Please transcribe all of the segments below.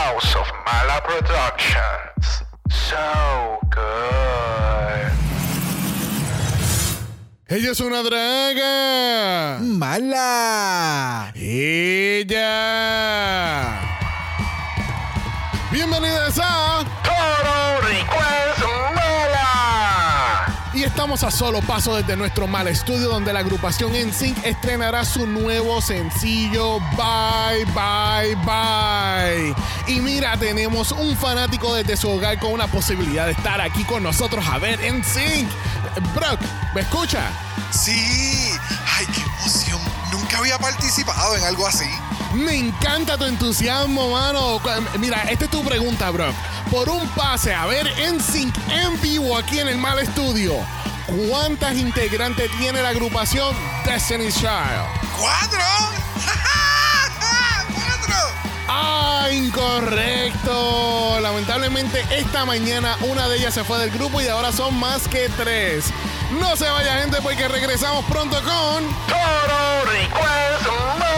House of Mala Productions. So good. Ella es una draga. Mala. Ella. Bienvenidas a Todo Request Mala. Y estamos a solo paso desde nuestro mal estudio donde la agrupación NSYNC estrenará su nuevo sencillo Bye Bye Bye. Y mira, tenemos un fanático desde su hogar con una posibilidad de estar aquí con nosotros a ver NSYNC. Brock, ¿me escucha? Sí. Ay, qué emoción. Nunca había participado en algo así. Me encanta tu entusiasmo, mano. Mira, esta es tu pregunta, Brock. Por un pase a ver NSYNC en vivo aquí en el mal estudio. ¿Cuántas integrantes tiene la agrupación Destiny's Child? ¡Cuatro! ¡Cuatro! Ah, incorrecto. Lamentablemente esta mañana una de ellas se fue del grupo y ahora son más que tres. No se vaya gente porque regresamos pronto con... Todo Request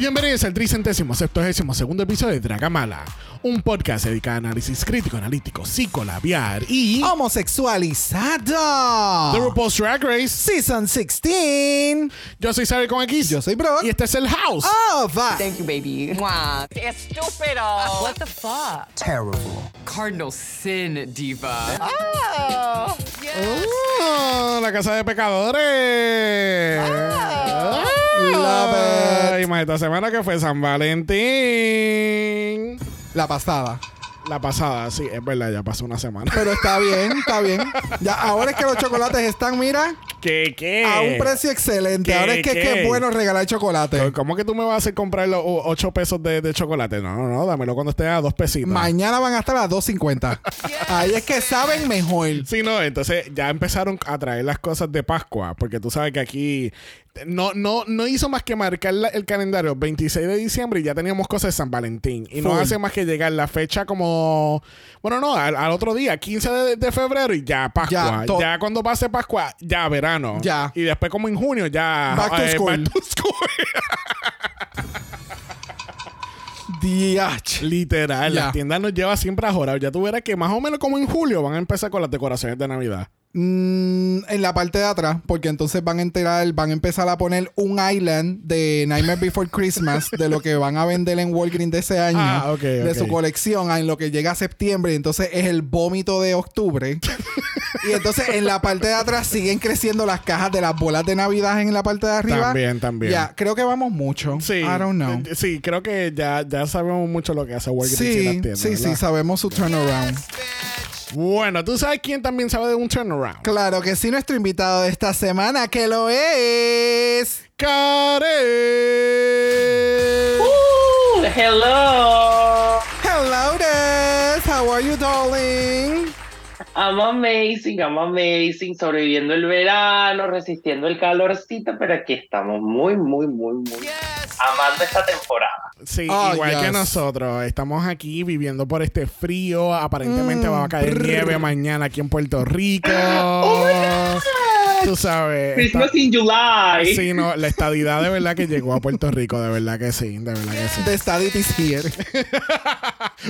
Bienvenidos al tricentésimo septuagésimo segundo episodio de Dragamala, un podcast dedicado a análisis crítico, analítico, psicolabiar y... Homosexualizado. The RuPaul's Drag Race. Season 16. Yo soy Sabe con X. Yo soy Brock. Y este es el House. Of Thank you, baby. Mwah. Estúpido. What the fuck? Terrible. Cardinal sin, diva. Oh, la casa de pecadores. Ah. Love it. Y más esta semana que fue San Valentín. La pasada. La pasada, sí, es verdad, ya pasó una semana. Pero está bien, está bien. Ya, ahora es que los chocolates están, mira, ¿Qué, qué? a un precio excelente. ¿Qué, ahora es que qué? bueno regalar chocolate. ¿Cómo que tú me vas a hacer comprar los 8 pesos de, de chocolate? No, no, no, dámelo cuando esté a dos pesitos. Mañana van a estar a 2.50. Ahí es que saben mejor. Sí, no, entonces ya empezaron a traer las cosas de Pascua, porque tú sabes que aquí no, no, no hizo más que marcar la- el calendario 26 de diciembre y ya teníamos cosas de San Valentín. Y no hace más que llegar la fecha como, bueno, no, al, al otro día, 15 de, de febrero y ya Pascua. Ya, cuando pase Pascua, ya verano. Ya. Y después como en junio, ya... Back to eh, school. back to school. Literal, Ya. las tiendas nos lleva siempre a jorar. Ya tú verás que más o menos como en julio van a empezar con las decoraciones de Navidad. Mm, en la parte de atrás, porque entonces van a enterar, van a empezar a poner un island de Nightmare Before Christmas de lo que van a vender en Walgreens de ese año, Ah, ok, de su colección, en lo que llega a septiembre, y entonces es el vómito de octubre. y entonces en la parte de atrás siguen creciendo las cajas de las bolas de Navidad en la parte de arriba. También, también. Ya, creo que vamos mucho. Sí. I don't know. eh, Sí, creo que ya, ya sabemos mucho lo que hace Walgreens y las Sí, tiendas, sí, sí, sabemos su turnaround. Bueno, ¿tú sabes quién también sabe de un turnaround? Claro que sí, nuestro invitado de esta semana, que lo es. Karen. Hello. Hello, Des. How are you, darling? I'm amazing, I'm amazing. Sobreviviendo el verano, resistiendo el calorcito, pero aquí estamos muy, muy, muy, muy amando esta temporada. Sí, Oh, igual que nosotros. Estamos aquí viviendo por este frío. Aparentemente Mm, va a caer brr. nieve mañana aquí en Puerto Rico. Oh my God. Tú sabes. Christmas está- in July. Sí, no, la estadidad de verdad que llegó a Puerto Rico, de verdad que sí, de verdad que sí. The study is here.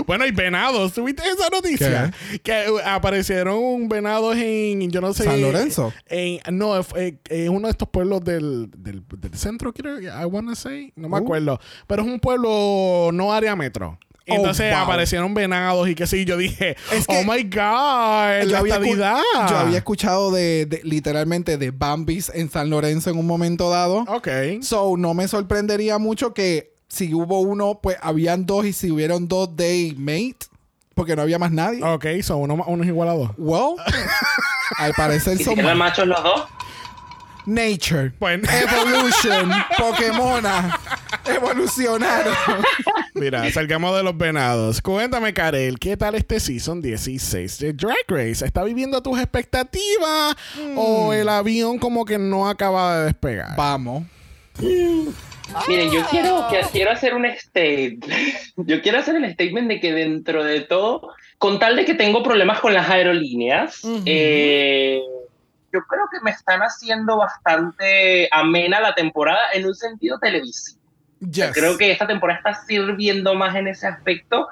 Bueno, hay venados. ¿Tuviste esa noticia? Que uh, aparecieron venados en, yo no sé. ¿San Lorenzo? En, no, es eh, eh, uno de estos pueblos del, del, del centro, quiero, I wanna say. No me Uh. acuerdo. Pero es un pueblo no área metro. Y Oh, entonces wow. aparecieron venados y que sí. Yo dije, Es que oh my God, yo, la había estadidad. yo había escuchado de, de- literalmente de Bambis en San Lorenzo en un momento dado. Ok. So, no me sorprendería mucho que si hubo uno, pues habían dos y si hubieron dos day mate, porque no había más nadie. Ok, son uno, más- uno es igual a dos. Well, al parecer ¿Y son si eran más- machos los dos? Nature. Pues, Evolution, Pokémona, evolucionaron. Mira, salgamos de los venados. Cuéntame, Karel, ¿qué tal este season 16 de Drag Race? ¿Está viviendo tus expectativas o el avión como que no acaba de despegar? Vamos. Miren, yo quiero, que- quiero hacer un statement. Yo quiero hacer el statement de que dentro de todo con tal de que tengo problemas con las aerolíneas, eh, yo creo que me están haciendo bastante amena la temporada en un sentido televisivo. Yes. Creo que esta temporada está sirviendo más en ese aspecto,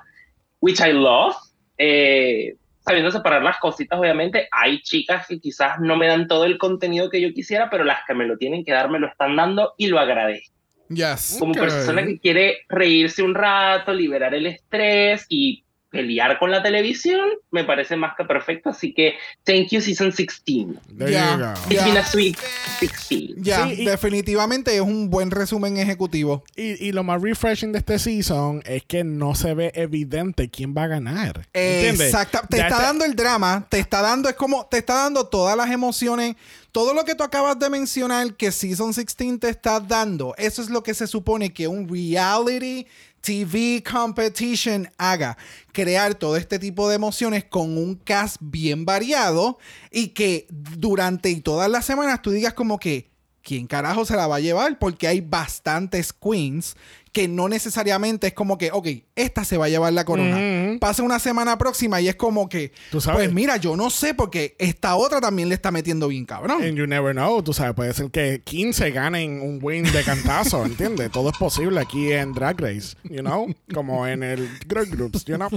which I love. Eh, sabiendo separar las cositas, obviamente. Hay chicas que quizás no me dan todo el contenido que yo quisiera, pero las que me lo tienen que dar me lo están dando y lo agradezco. Yes. Como Ok. persona que quiere reírse un rato, liberar el estrés y pelear con la televisión, me parece más que perfecto. Así que, thank you, season 16. There Ya. you go. It's Ya. been a sweet 16. Ya, Sí, y- definitivamente es un buen resumen ejecutivo. Y, y lo más refreshing de este season es que no se ve evidente quién va a ganar. Exacto. Te está dando el drama, te está dando, es como, te está dando todas las emociones, todo lo que tú acabas de mencionar que Season 16 te está dando. Eso es lo que se supone que un reality TV competition haga. Crear todo este tipo de emociones con un cast bien variado y que durante y todas las semanas tú digas como que, ¿quién carajo se la va a llevar? Porque hay bastantes queens que no necesariamente es como que, ok, esta se va a llevar la corona. Pasa una semana próxima y es como que, Tú sabes. pues mira, yo no sé porque esta otra también le está metiendo bien cabrón. And you never know, tú sabes, puede ser que 15 ganen un win de cantazo, ¿entiendes? Todo es posible aquí en Drag Race, you know, como en el Girl Groups, you know.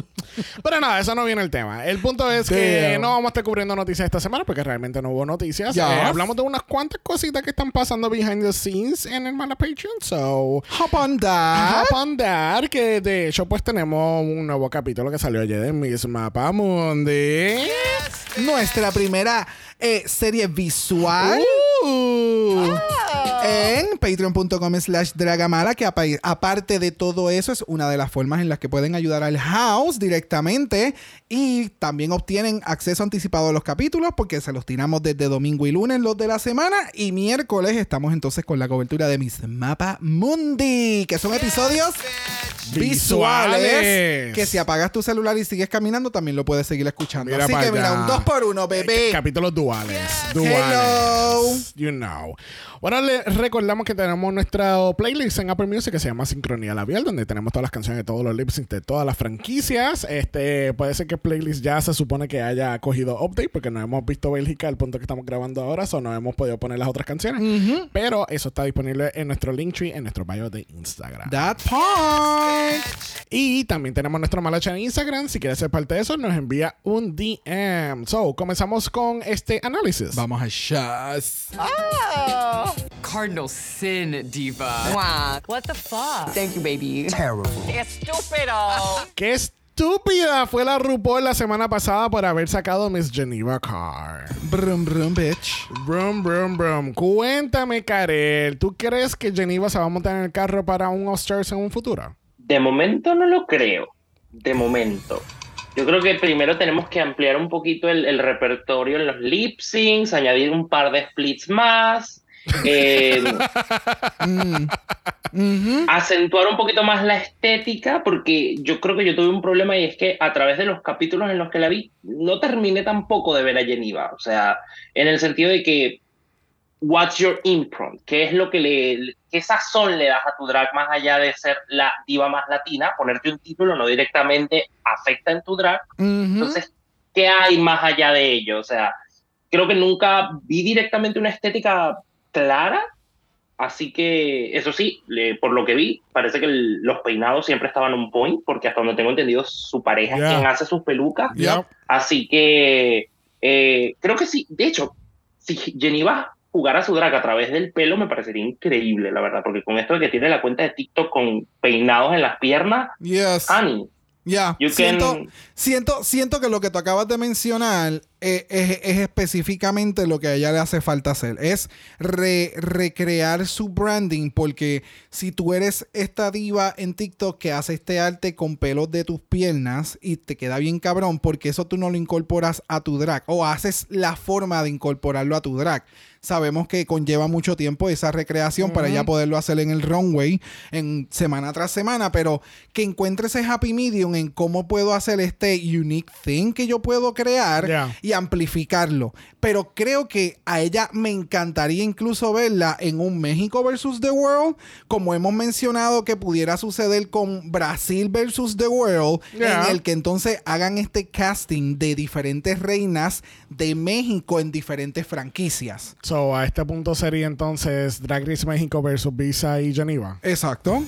Pero nada, eso no viene el tema. El punto es que Damn. no vamos a estar cubriendo noticias esta semana porque realmente no hubo noticias. Yes. Eh, hablamos de unas cuantas cositas que están pasando behind the scenes en el Mala Patreon, so Hop on that. That, que de hecho pues tenemos un nuevo capítulo que salió ayer de Miss Mapa Mundi. Nuestra primera eh, serie visual. Uh. en patreon.com slash dragamala que apa- aparte de todo eso es una de las formas en las que pueden ayudar al house directamente y también obtienen acceso anticipado a los capítulos porque se los tiramos desde domingo y lunes los de la semana y miércoles estamos entonces con la cobertura de Miss Mapa Mundi que son episodios visuales, Visuales. que si apagas tu celular y sigues caminando también lo puedes seguir escuchando Mira así que mira un 2 por 1 bebé Capítulos duales. Hello. Duales. You know. Bueno, les recordamos que tenemos nuestra playlist en Apple Music que se llama Sincronía Labial, donde tenemos todas las canciones de todos los lip de todas las franquicias. Este, puede ser que playlist ya se supone que haya cogido update, porque no hemos visto Bélgica al punto que estamos grabando ahora, o no hemos podido poner las otras canciones. Pero eso está disponible en nuestro Linktree, en nuestro bio de Instagram. that part Y también tenemos nuestro malacha en Instagram. Si quieres ser parte de eso, nos envía un DM. So, comenzamos con este análisis. vamos a shots Cardinal sin, diva. Mwah. What the fuck? Thank you, baby. Estúpido. ¡Qué estúpida fue la RuPaul la semana pasada por haber sacado Miss Geneva Carr! Brum, brum, bitch. Brum, brum, brum. Cuéntame, Karel, ¿tú crees que Geneva se va a montar en el carro para un All-Stars en un futuro? De momento no lo creo. De momento. Yo creo que primero tenemos que ampliar un poquito el, el repertorio en los lip syncs, añadir un par de splits más, eh, Mm. Acentuar un poquito más la estética, porque yo creo que yo tuve un problema y es que a través de los capítulos en los que la vi, no terminé tampoco de ver a Geneva. O sea, en el sentido de que, what's your imprint? ¿Qué es lo que le, qué sazón le das a tu drag más allá de ser la diva más latina? Ponerte un título no directamente afecta en tu drag. Mhm. Entonces, ¿qué hay más allá de ello? O sea, creo que nunca vi directamente una estética clara. Así que, eso sí, le- por lo que vi, parece que el- los peinados siempre estaban on point, porque hasta donde tengo entendido, su pareja Yeah. es quien hace sus pelucas. Yep. Así que, eh, creo que sí. De hecho, si Geneva jugara su drag a través del pelo, me parecería increíble, la verdad, porque con esto de que tiene la cuenta de TikTok con peinados en las piernas, Yes. Annie, Ya. you Siento, can... siento, siento que lo que tú acabas de mencionar eh, es, es específicamente lo que a ella le hace falta hacer. Es re- recrear su branding. Porque si tú eres esta diva en TikTok que hace este arte con pelos de tus piernas y te queda bien cabrón, porque eso tú no lo incorporas a tu drag. O haces la forma de incorporarlo a tu drag. Sabemos que conlleva mucho tiempo esa recreación para ya poderlo hacer en el runway en semana tras semana, pero que encuentre ese happy medium en cómo puedo hacer este unique thing que yo puedo crear y amplificarlo. Pero creo que a ella me encantaría incluso verla en un México versus The World, como hemos mencionado que pudiera suceder con Brasil versus The World, en el que entonces hagan este casting de diferentes reinas de México en diferentes franquicias. So, a este punto sería entonces Drag Race México versus Visa y Geneva. Exacto.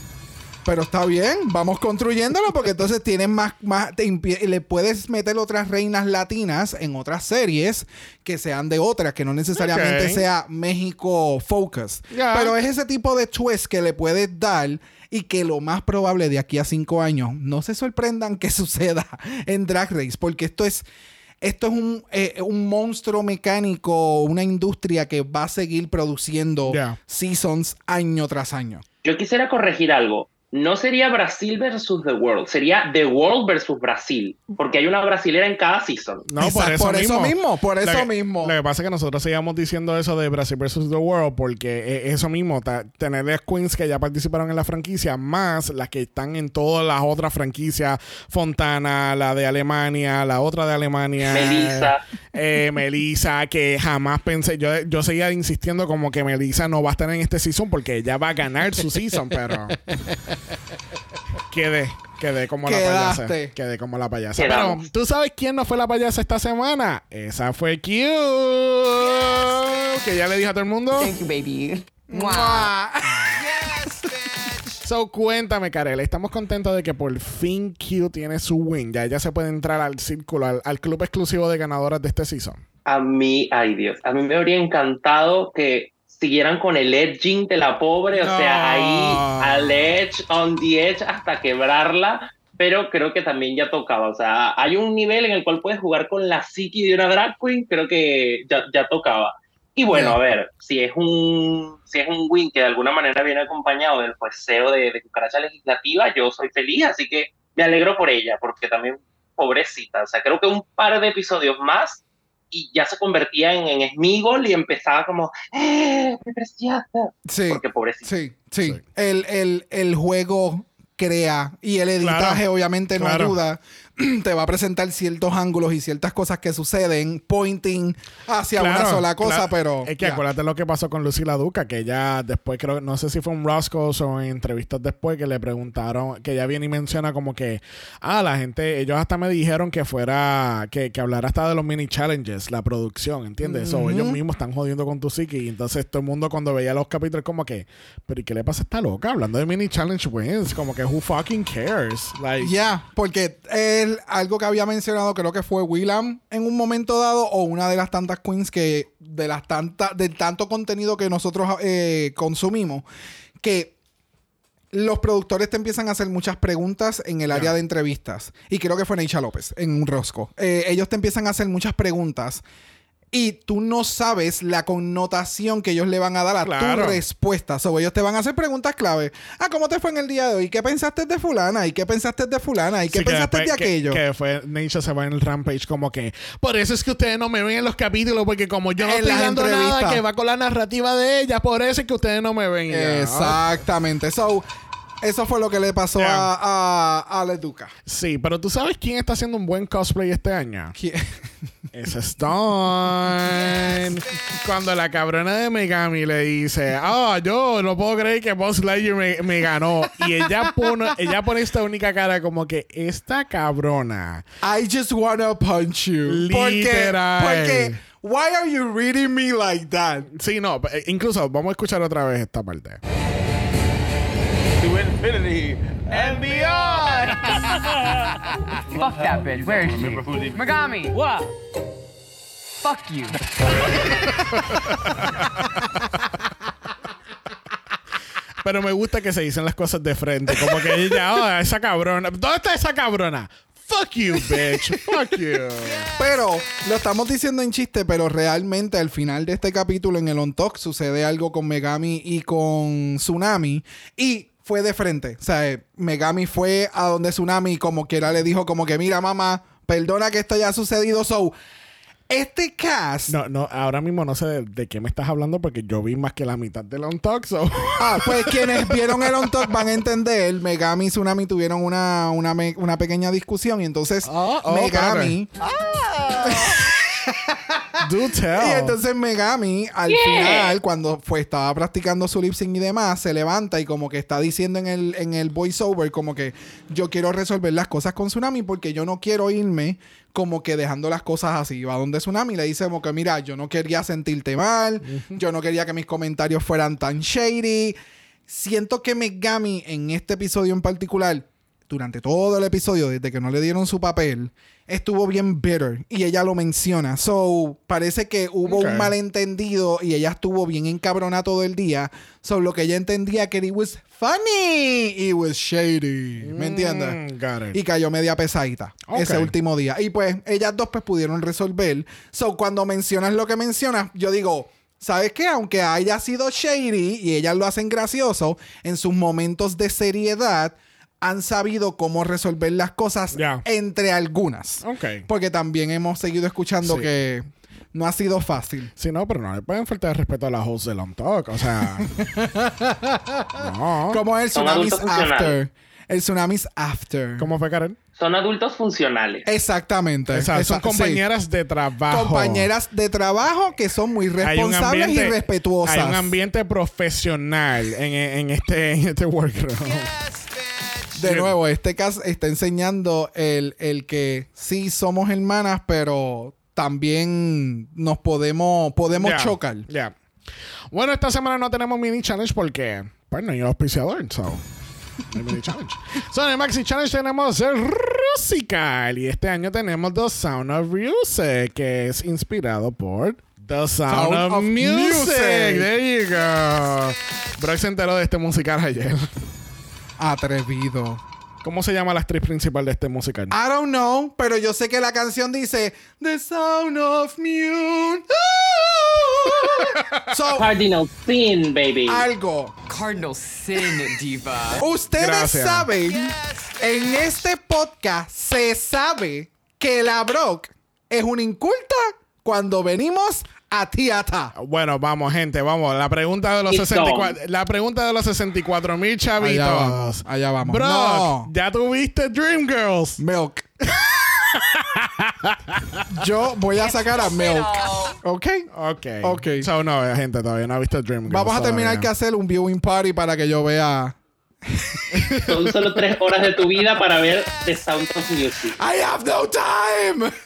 Pero está bien, vamos construyéndolo porque entonces tienes más, más te le puedes meter otras reinas latinas en otras series que sean de otras, que no necesariamente Ok. sea México focus. Pero es ese tipo de twist que le puedes dar y que lo más probable de aquí a cinco años no se sorprendan que suceda en Drag Race, porque esto es esto es un, eh, un monstruo mecánico, una industria que va a seguir produciendo seasons año tras año. Yo quisiera corregir algo. No sería Brasil versus The World, sería The World versus Brasil, porque hay una brasilera en cada season. No, Exacto, por eso por eso mismo. por Lo eso que- mismo. Lo que pasa es que nosotros seguíamos diciendo eso de Brasil versus The World porque eh, eso mismo, tener las queens que ya participaron en la franquicia, más las que están en todas las otras franquicias, Fontana, la de Alemania, la otra de Alemania. Melissa. Eh, Melissa, que jamás pensé, yo, yo seguía insistiendo como que Melissa no va a estar en este season porque ella va a ganar su season, pero... Quedé, quedé como la payasa. Quedé como la payasa. Quedamos. Pero, ¿tú sabes quién no fue la payasa esta semana? Esa fue Q. Que ya le dije a todo el mundo. Thank you, baby. Mwah. So, cuéntame, Karel. Estamos contentos de que por fin Q tiene su win. Ya ella se puede entrar al círculo, al, al club exclusivo de ganadoras de este season. A mí, ay Dios, a mí me habría encantado que siguieran con el edging de la pobre, o No. sea, ahí al edge, on the edge, hasta quebrarla, pero creo que también ya tocaba, o sea, hay un nivel en el cual puedes jugar con la psique de una drag queen, creo que ya, ya tocaba. Y bueno, a ver, si es un si es un win que de alguna manera viene acompañado del jueceo de, de cucaracha legislativa, yo soy feliz, así que me alegro por ella, porque también pobrecita, o sea, creo que un par de episodios más y ya se convertía en, en Smigol y empezaba como, ¡eh, mi preciosa! Sí, Porque pobrecita. sí, sí. Sí. El, el- el juego crea y el editaje Claro, obviamente no claro. ayuda. Te va a presentar ciertos ángulos y ciertas cosas que suceden, pointing hacia una sola cosa, claro. pero... Es que acuérdate lo que pasó con Lucila Duca, que ella después, creo, no sé si fue un Roscoe's o en entrevistas después, que le preguntaron, que ella viene y menciona como que, ah, la gente, ellos hasta me dijeron que fuera, que, que hablara hasta de los mini challenges, la producción, ¿entiendes? So, ellos mismos están jodiendo con tu psique y entonces todo el mundo cuando veía los capítulos como que, pero ¿y qué le pasa a esta loca? Hablando de mini challenge wins, como que who fucking cares? Like, Ya, porque es algo que había mencionado, creo que fue Willam en un momento dado, o una de las tantas queens que, de las tantas, del tanto contenido que nosotros eh, consumimos, que los productores te empiezan a hacer muchas preguntas en el área de entrevistas. Y creo que fue Neisha López en un rosco. Eh, ellos te empiezan a hacer muchas preguntas. Y tú no sabes la connotación que ellos le van a dar a Claro. tu respuesta. So, ellos te van a hacer preguntas clave. Ah, ¿cómo te fue en el día de hoy? ¿Qué pensaste de fulana? ¿Y qué pensaste de fulana? ¿Y qué Sí, que pensaste de que- aquello? Que, fue Nature se va en el rampage como que por eso es que ustedes no me ven en los capítulos porque como yo no En estoy dando nada que va con la narrativa de ella, por eso es que ustedes no me ven. Exactamente. So, eso fue lo que le pasó Yeah. a, a, a Leduca. Sí, pero tú sabes quién está haciendo un buen cosplay este año. ¿Quién? Es Stone. Cuando la cabrona de Megami le dice, ah, yo no puedo creer que Boss Lightyear me, me ganó. Y ella pone, ella pone esta única cara como que esta cabrona. I just wanna punch you. Porque, Literal. porque, why are you reading me like that? Sí, no, incluso vamos a escuchar otra vez esta parte. And beyond. Fuck that bitch. Where is she? Megami. What? Fuck you. Pero me gusta que se dicen las cosas de frente. Como que ella, oh, esa cabrona. ¿Dónde está esa cabrona? Fuck you, bitch. Fuck you. Pero lo estamos diciendo en chiste, pero realmente al final de este capítulo en el On Talk sucede algo con Megami y con Tsunami y fue de frente. O sea, eh, Megami fue a donde Tsunami como quiera le dijo como que mira mamá, perdona que esto haya sucedido. So, Este cast. No, no, ahora mismo no sé de, de qué me estás hablando porque yo vi más que la mitad de On Talk, so. Ah, pues quienes vieron el On Talk van a entender. Megami y Tsunami tuvieron una, una, una pequeña discusión y entonces Oh, oh, Megami. Do tell. Y entonces Megami, al Yeah. final, cuando fue, estaba practicando su lip sync y demás, se levanta y como que está diciendo en el, en el voiceover, como que yo quiero resolver las cosas con Tsunami porque yo no quiero irme como que dejando las cosas así. Va donde Tsunami le dice como que, mira, yo no quería sentirte mal, yo no quería que mis comentarios fueran tan shady. Siento que Megami en este episodio en particular, durante todo el episodio, desde que no le dieron su papel, estuvo bien bitter y ella lo menciona. So, parece que hubo un malentendido y ella estuvo bien encabronada todo el día. So, lo que ella entendía que it was funny, it was shady. ¿Me entiendes? Mm. Y cayó media pesadita ese último día. Y pues ellas dos pues pudieron resolver. So, cuando mencionas lo que mencionas, yo digo, ¿sabes qué? Aunque haya sido shady y ellas lo hacen gracioso, en sus momentos de seriedad han sabido cómo resolver las cosas Ya. entre algunas. Ok. Porque también hemos seguido escuchando Sí. que no ha sido fácil. Sí, no, pero no le pueden faltar el respeto a la host de On Talk. O sea. no. Como el Tsunamis. After. El Tsunamis After. ¿Cómo fue, Karen? Son adultos funcionales. Exactamente. O sea, Esa- son compañeras de sí. trabajo. Compañeras de trabajo que son muy responsables ambiente- y respetuosas. Hay un ambiente profesional en, en este, en este workroom. De nuevo, este caso está enseñando el, el que sí somos hermanas, pero también nos podemos, podemos chocar. Ya. Bueno, esta semana no tenemos mini challenge porque, pues, no hay auspiciador. So, no hay mini challenge. So, en el Maxi Challenge tenemos el Rusical. Y este año tenemos The Sound of Music, que es inspirado por The Sound, Sound of, of Music. Music. There you go. Brock se enteró de este musical ayer. Atrevido. ¿Cómo se llama la actriz principal de este musical? I don't know, pero yo sé que la canción dice The Sound of Music. so, Cardinal Sin, baby. algo. Cardinal Sin Diva. Ustedes Gracias. saben, en este podcast se sabe que la Brock es una inculta cuando venimos a Tiata. Bueno, vamos, gente, vamos. La pregunta de los It's 64, la pregunta de los 64 mil chavitos. Allá vamos, allá vamos. Bro, No. ya tuviste Dreamgirls. Milk. Yo voy a sacar a Milk. ¿Ok? Ok. Ok. So, no, gente, todavía no ha visto Dreamgirls. Vamos a terminar que hacer un viewing party para que yo vea. Son solo tres horas de tu vida para ver The Sound of Music. I have no time.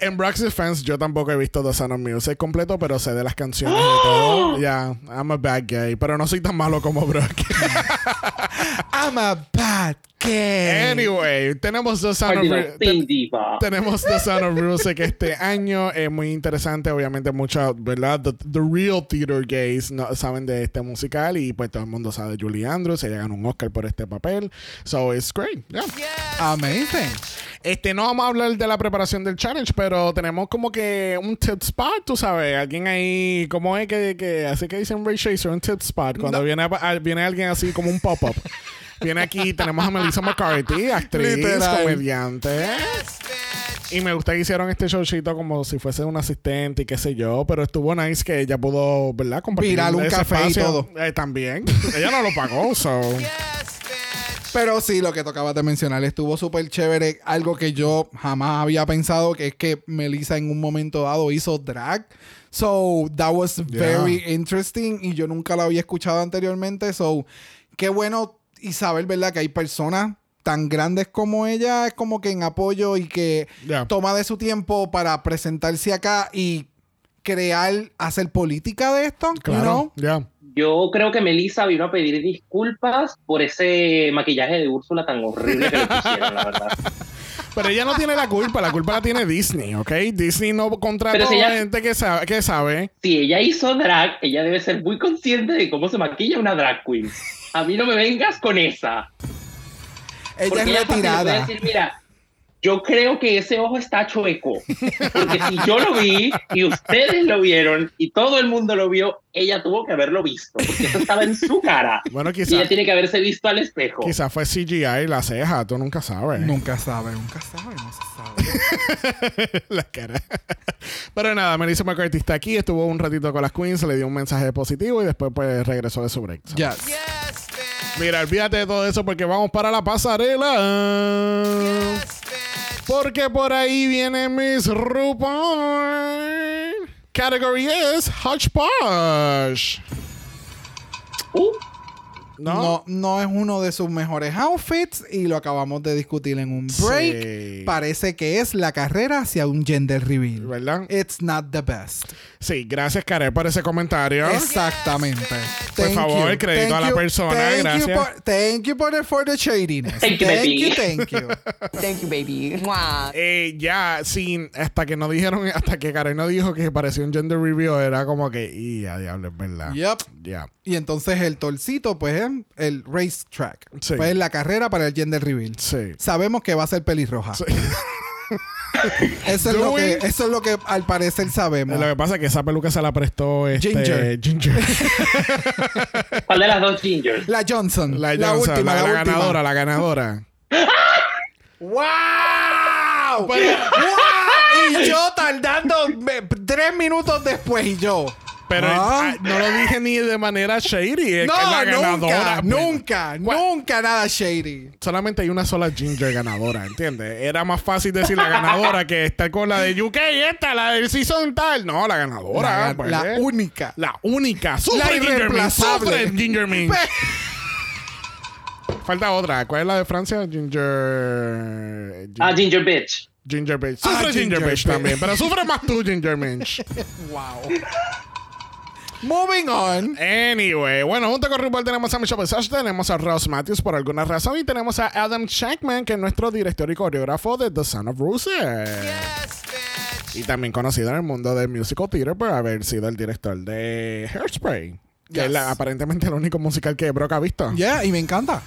En Brock's Defense, yo tampoco he visto The Sound of Music completo, pero sé de las canciones y todo. Ya, I'm a bad gay, pero no soy tan malo como Brock. I'm a bad kid. anyway, tenemos The Sound of diva. Tenemos The Sound of Music este año. Es muy interesante. Obviamente, mucha, ¿verdad? The, the real theater gays no, saben de este musical. Y pues todo el mundo sabe de Julie Andrews. Ella ganó un Oscar por este papel. So it's great. Yeah. Amazing. Este, no vamos a hablar de la preparación del challenge, pero tenemos como que un tip spot, tú sabes. Alguien ahí, ¿cómo es que, que así que dicen Ray Chaser? Un tip spot. Cuando viene, viene alguien así como un pop-up. Viene aquí, tenemos a Melissa McCarthy, actriz, Literal. comediante. Y me gusta que hicieron este showcito como si fuese un asistente y qué sé yo, pero estuvo nice que ella pudo, ¿verdad? Compartir Virar un ese café y todo. Eh, también. ella no lo pagó, so. Pero sí, lo que tocabas de mencionar estuvo súper chévere. Algo que yo jamás había pensado, que es que Melissa en un momento dado hizo drag. So, that was very interesting. Y yo nunca la había escuchado anteriormente. So, qué bueno y saber, ¿verdad? Que hay personas tan grandes como ella, es como que en apoyo y que toma de su tiempo para presentarse acá y crear, hacer política de esto. you Claro. know? Yo creo que Melissa vino a pedir disculpas por ese maquillaje de Úrsula tan horrible que le pusieron, la verdad. Pero ella no tiene la culpa, la culpa la tiene Disney, ¿ok? Disney no contrató si ella- gente que sabe, que sabe. Si ella hizo drag, ella debe ser muy consciente de cómo se maquilla una drag queen. A mí no me vengas con esa. Ella Porque es ella retirada. decir, mira, yo creo que ese ojo está chueco. Porque si yo lo vi y ustedes lo vieron y todo el mundo lo vio, ella tuvo que haberlo visto. Porque eso estaba en su cara. Bueno, Y quizá, ella tiene que haberse visto al espejo. quizá fue CGI la ceja, tú nunca sabes. Nunca sabe, nunca sabe, no se sabe. la cara. Pero nada, Melissa McCarthy está aquí, estuvo un ratito con las Queens, le dio un mensaje positivo y después pues regresó de su break. So, Yes. Mira, olvídate de todo eso porque vamos para la pasarela. Porque por ahí viene Miss RuPaul. Category es Hodgepodge. Uh, ¿No? No, no es uno de sus mejores outfits y lo acabamos de discutir en un break. Sí. Parece que es la carrera hacia un gender reveal. ¿Verdad? It's not the best. Sí, gracias, Karel, por ese comentario. Exactamente. Por Thank favor, you. crédito Thank a la you. persona, Thank gracias. You por, thank you por, for the shadiness. Thank you, thank baby. you, thank you. Thank you, baby. Eh, ya, sin, hasta que no dijeron, hasta que Karen no dijo que parecía un gender review, era como que, y a diablo, es verdad. Yep. Ya. Y entonces el torcito, pues, es el racetrack. Sí. Pues es la carrera para el gender reveal. Sí. Sabemos que va a ser pelirroja. Eso, es lo que, eso es lo que al parecer sabemos. Lo que pasa es que esa peluca se la prestó este, Ginger. Ginger. ¿Cuál de las dos gingers? La Johnson. La, La, Johnson, última, la, la, la última. ganadora, la ganadora. ¡Wow! ¡Wow! Y yo tardando me- tres minutos después y yo. Pero Ah. no lo dije ni de manera shady. Es No, que es la ganadora. nunca, pues. nunca, nunca nada shady. Solamente hay una sola Ginger ganadora, ¿entiendes? Era más fácil decir la ganadora que estar con la de UK y esta, la del season tal. No, la ganadora. La, pues. la única. La única. Sufre La irreemplazable. Sufre Ginger Minch. Falta otra. ¿Cuál es la de Francia? Ginger. Ah, Ginger Bitch. Ginger Bitch. Ah, Sufre Ginger, Ginger Bitch Bitch. también. Pero sufre más tú, Ginger Minch. Wow. Moving on. Anyway, bueno, junto con RuPaul tenemos a Michelle Visage, tenemos a Ross Matthews por alguna razón y tenemos a Adam Shankman, que es nuestro director y coreógrafo de The Son of Rusev. Y también conocido en el mundo del musical theater por haber sido el director de Hairspray. Que es Yes. la- aparentemente el único musical que Brock ha visto. Yeah, y me encanta.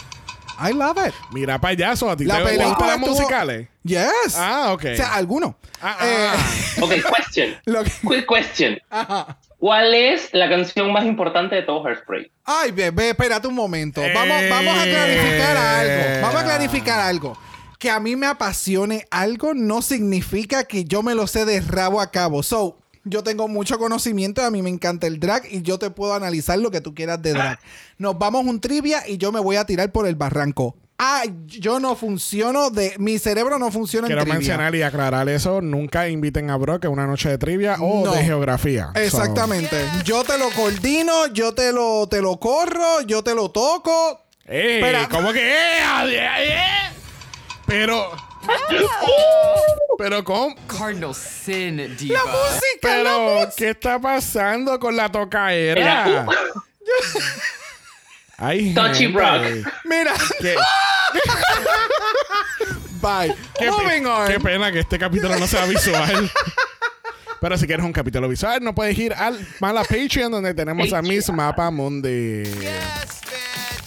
I love it. Mira payaso, ¿a ti La te gustan las musicales? Yes. Ah, ok. O sea, alguno. Ah, Eh, ah. Ok, question. Quick question. Ajá. ¿Cuál es la canción más importante de todo Hairspray? Ay, bebé, espérate un momento. Vamos, Eh. vamos a clarificar algo. Vamos a clarificar algo. Que a mí me apasione algo no significa que yo me lo sé de rabo a cabo. So, yo tengo mucho conocimiento, a mí me encanta el drag y yo te puedo analizar lo que tú quieras de drag. Nos vamos a un trivia y yo me voy a tirar por el barranco. Ah, yo no funciono de... Mi cerebro no funciona Quiero en trivia. mencionar y aclarar eso. Nunca inviten a Brock a una noche de trivia o No. de geografía. So, Exactamente. Yo te lo coordino, yo te lo, te lo corro, yo te lo toco. ¡Ey! Espera. ¿Cómo que? ¡Eh! ¡Ay, ay, eh! Pero. pero con. Cardinal sin, diva. La música, la Pero, música. ¿qué está pasando con la tocaera? Era- Ay, Touchy gente. Brock. Mira, Qué, bye. qué Moving pe- on. qué pena que este capítulo no sea visual. Pero si quieres un capítulo visual, no puedes ir al mala Patreon donde tenemos a Miss Mapa Mundi.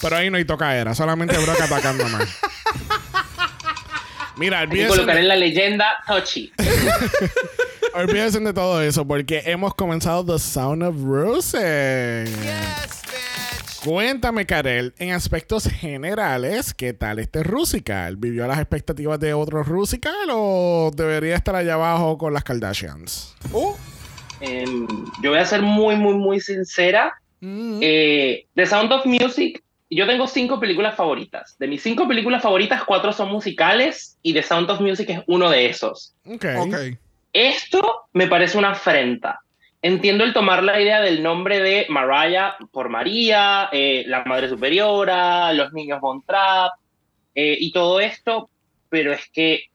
Pero ahí no hay tocaera, solamente Brock atacando más. Mira, olvídense colocar de- en la leyenda Touchy. Olvídense de todo eso porque hemos comenzado The Sound of Roses. Cuéntame, Karel, en aspectos generales, ¿qué tal este Rusical? ¿Vivió las expectativas de otro Rusical o debería estar allá abajo con las Kardashians? Uh, Em, yo voy a ser muy, muy, muy sincera. mm, Eh, The Sound of Music, yo tengo cinco películas favoritas. De mis cinco películas favoritas, cuatro son musicales y The Sound of Music es uno de esos. Ok. ok. Esto me parece una afrenta. Entiendo el tomar la idea del nombre de Mariah por María, eh, la Madre Superiora, los niños Von Trapp eh, y todo esto, pero es que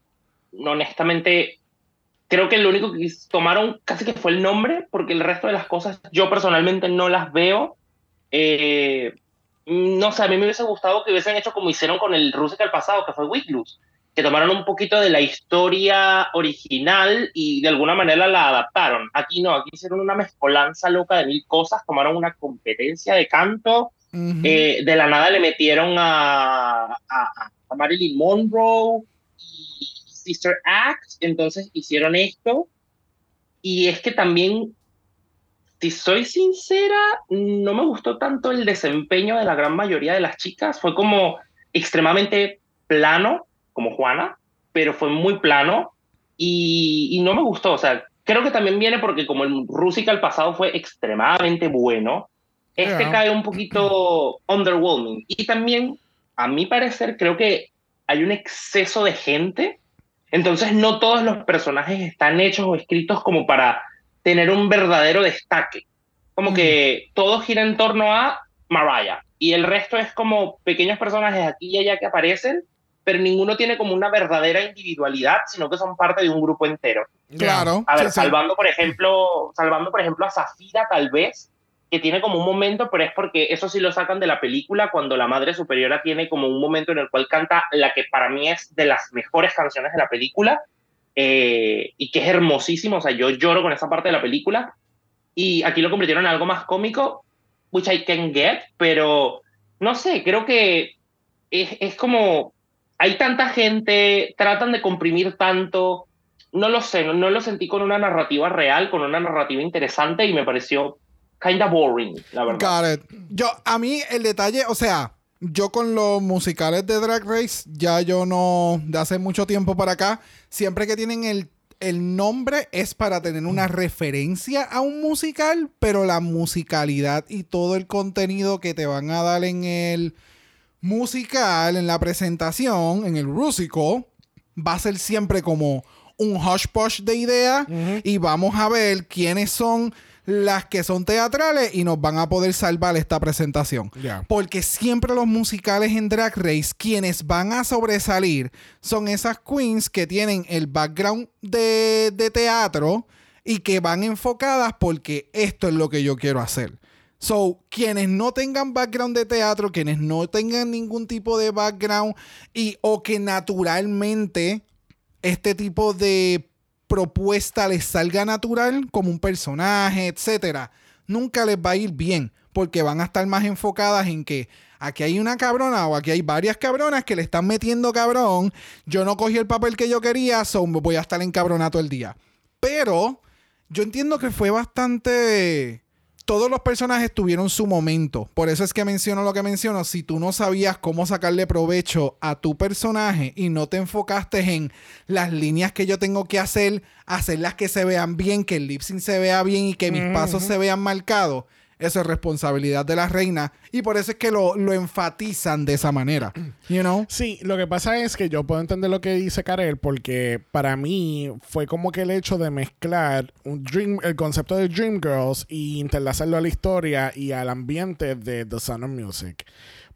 honestamente creo que lo único que tomaron casi que fue el nombre, porque el resto de las cosas yo personalmente no las veo. Eh, no sé, a mí me hubiese gustado que hubiesen hecho como hicieron con el Rusical pasado, que fue Wiglus, que tomaron un poquito de la historia original y de alguna manera la adaptaron. Aquí no, aquí hicieron una mezcolanza loca de mil cosas, tomaron una competencia de canto, Ujú. eh, de la nada le metieron a, a, a Marilyn Monroe y Sister Act, entonces hicieron esto. Y es que también, si soy sincera, no me gustó tanto el desempeño de la gran mayoría de las chicas. Fue como extremadamente plano, como Juana, pero fue muy plano y, y no me gustó. O sea, creo que también viene porque como el Rusical pasado fue extremadamente bueno, este Yeah. cae un poquito underwhelming. Y también, a mi parecer, creo que hay un exceso de gente. Entonces, no todos los personajes están hechos o escritos como para tener un verdadero destaque. Como que todo gira en torno a Mariah. Y el resto es como pequeños personajes aquí y allá que aparecen, pero ninguno tiene como una verdadera individualidad, sino que son parte de un grupo entero. Claro. A ver, Sí, sí. salvando por ejemplo, salvando por ejemplo a Zafira tal vez, que tiene como un momento, pero es porque eso sí lo sacan de la película cuando la Madre Superiora tiene como un momento en el cual canta la que para mí es de las mejores canciones de la película eh, y que es hermosísimo, o sea, yo lloro con esa parte de la película y aquí lo convirtieron en algo más cómico, which I can get, pero no sé, creo que es, es como hay tanta gente, tratan de comprimir tanto, no lo sé, no, no lo sentí con una narrativa real, con una narrativa interesante y me pareció kinda boring, la verdad. Got it. Yo, a mí el detalle, o sea, yo con los musicales de Drag Race, ya yo no, de hace mucho tiempo para acá, siempre que tienen el, el nombre es para tener una referencia a un musical, pero la musicalidad y todo el contenido que te van a dar en el musical, en la presentación, en el Rusical, va a ser siempre como un hush de ideas y vamos a ver quiénes son las que son teatrales y nos van a poder salvar esta presentación. Porque siempre los musicales en Drag Race, quienes van a sobresalir son esas queens que tienen el background de, de teatro y que van enfocadas porque esto es lo que yo quiero hacer. So, quienes no tengan background de teatro, quienes no tengan ningún tipo de background y o que naturalmente este tipo de propuesta les salga natural como un personaje, etcétera, nunca les va a ir bien porque van a estar más enfocadas en que aquí hay una cabrona o aquí hay varias cabronas que le están metiendo cabrón, yo no cogí el papel que yo quería, so voy a estar encabronado el día. Pero yo entiendo que fue bastante todos los personajes tuvieron su momento. Por eso es que menciono lo que menciono. Si tú no sabías cómo sacarle provecho a tu personaje y no te enfocaste en las líneas que yo tengo que hacer, hacerlas que se vean bien, que el lip sync se vea bien y que mis pasos se vean marcados, eso es responsabilidad de la reina. Y por eso es que lo, lo enfatizan de esa manera. You know? Sí, lo que pasa es que yo puedo entender lo que dice Karel porque para mí fue como que el hecho de mezclar un dream, el concepto de Dream Girls y interlazarlo a la historia y al ambiente de The Sound of Music.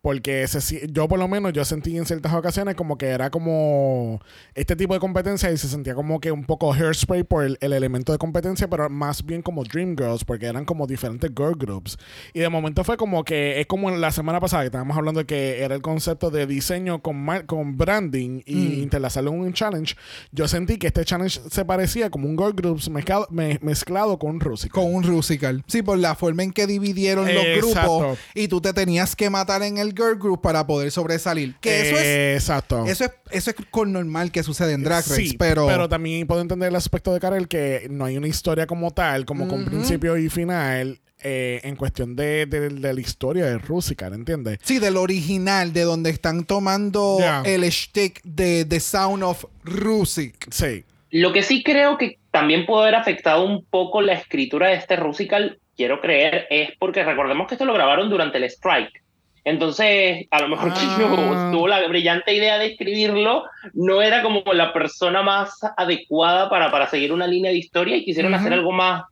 Porque se yo por lo menos yo sentí en ciertas ocasiones como que era como este tipo de competencia y se sentía como que un poco hairspray por el, el elemento de competencia, pero más bien como Dream Girls porque eran como diferentes girl groups. Y de momento fue como que es como la semana pasada que estábamos hablando de que era el concepto de diseño con, con branding y interlazarlo en un challenge. Yo sentí que este challenge se parecía como un girl groups mezclado, me- mezclado con un Rusical. Con un Rusical. Sí, por la forma en que dividieron los Exacto. grupos y tú te tenías que matar en el girl group para poder sobresalir. Que eso es Exacto. Eso es, eso es con normal que sucede en Drag Race, Sí, pero... también puedo entender el aspecto de Karel que no hay una historia como tal, como con principio y final, eh, en cuestión de, de- de la historia de Rusical, ¿entiendes? Sí, del original, de donde están tomando el shtick de The Sound of Rusic. Sí. Lo que sí creo que también pudo haber afectado un poco la escritura de este Rusical, quiero creer, es porque recordemos que esto lo grabaron durante el strike. Entonces, a lo mejor Ah. quien tuvo la brillante idea de escribirlo no era como la persona más adecuada para, para seguir una línea de historia y quisieron hacer algo más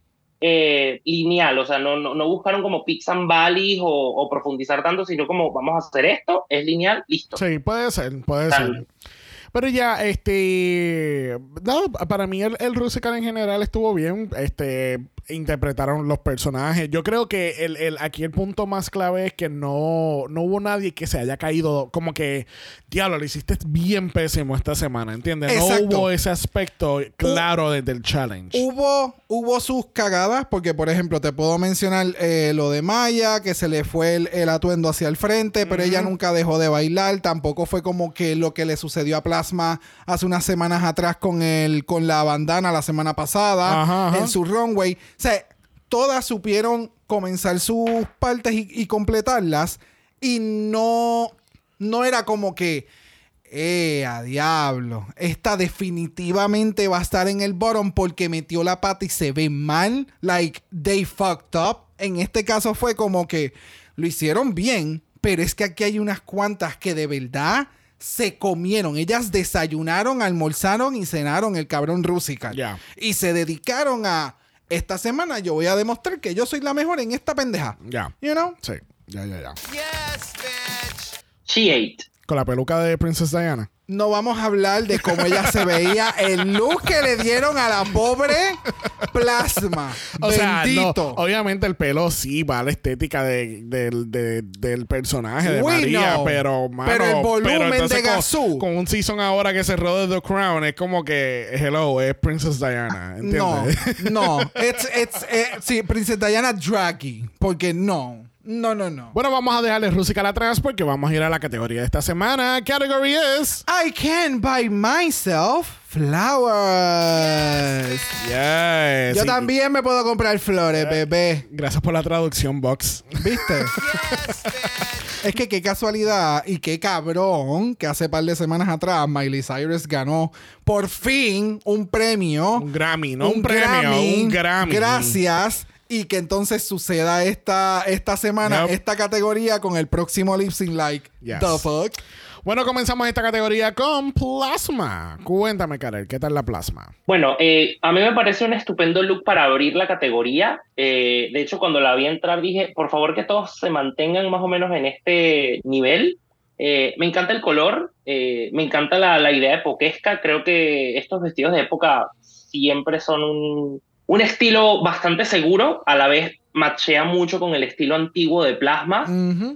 eh, lineal, o sea, no, no, no buscaron como Pix and Valleys o, o profundizar tanto, sino como vamos a hacer esto, es lineal, listo. Sí, puede ser, puede Tal. ser. Pero ya, este. No, para mí el, el Rusical en general estuvo bien. Este. Interpretaron los personajes. Yo creo que el, el- aquí el punto más clave es que no, no hubo nadie que se haya caído como que, diablo, lo hiciste bien pésimo esta semana, ¿entiendes? Exacto. No hubo ese aspecto claro desde el challenge. Hubo, hubo sus cagadas, porque por ejemplo te puedo mencionar eh, lo de Maya, que se le fue el, el atuendo hacia el frente, pero ella nunca dejó de bailar. Tampoco fue como que lo que le sucedió a Plasma hace unas semanas atrás con el, con la bandana la semana pasada Ajá, ajá. en su runway. O sea, todas supieron comenzar sus partes y, y completarlas. Y no, no era como que. Eh, a diablo. Esta definitivamente va a estar en el bottom porque metió la pata y se ve mal. Like, they fucked up. En este caso fue como que lo hicieron bien, pero es que aquí hay unas cuantas que de verdad se comieron. Ellas desayunaron, almorzaron y cenaron el cabrón Rusical. Y se dedicaron a. Esta semana yo voy a demostrar que yo soy la mejor en esta pendeja. Ya. You know? Sí, ya, ya, ya. She ate. Con la peluca de Princess Diana. No vamos a hablar de cómo ella se veía, el look que le dieron a la pobre plasma. O sea, no, Bendito. obviamente el pelo sí va a la estética de- del- de- del personaje de We María, know. pero mano, Pero el volumen entonces de con- Gazoo. Con, un season ahora que cerró de The Crown, es como que, hello, es Princess Diana, no, ¿entiendes? no. It's, it's, eh, sí, Princesa Diana draggy. Porque no. No, no, no. Bueno, vamos a dejarle Rusical atrás porque vamos a ir a la categoría de esta semana. Category es... I can buy myself flowers. Yes. Yo Y- también me puedo comprar flores, bebé. Gracias por la traducción, Box. ¿Viste? es que qué casualidad y qué cabrón que hace par de semanas atrás Miley Cyrus ganó por fin un premio. Un Grammy, no un, premio, un Grammy. Gracias. Y que entonces suceda esta, esta semana, Yep. esta categoría con el próximo lip sync like Yes. the fuck. Bueno, comenzamos esta categoría con Plasma. Cuéntame, Karel, ¿qué tal la Plasma? Bueno, eh, a mí me parece un estupendo look para abrir la categoría. Eh, de hecho, cuando la vi entrar dije, por favor que todos se mantengan más o menos en este nivel. Eh, me encanta el color, eh, me encanta la, la idea epoquesca. Creo que estos vestidos de época siempre son un, un estilo bastante seguro, a la vez machea mucho con el estilo antiguo de Plasma.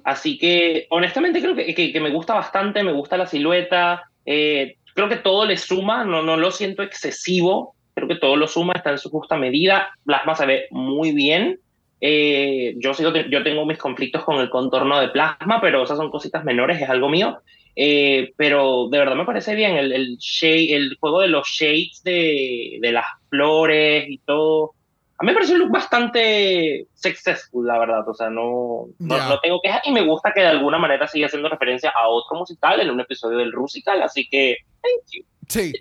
Así que honestamente creo que, que- que me gusta bastante, me gusta la silueta, eh, creo que todo le suma, no, no lo siento excesivo, creo que todo lo suma, está en su justa medida, Plasma se ve muy bien. Eh, yo, sigo, yo tengo mis conflictos con el contorno de Plasma, pero esas son cositas menores, es algo mío. Eh, pero de verdad me parece bien el, el, shade, el juego de los shades de, de las flores y todo. A mí me parece un look bastante successful, la verdad. O sea, no, no, no tengo quejas y me gusta que de alguna manera siga haciendo referencia a otro musical en un episodio del Rusical. Así que, thank you. Sí.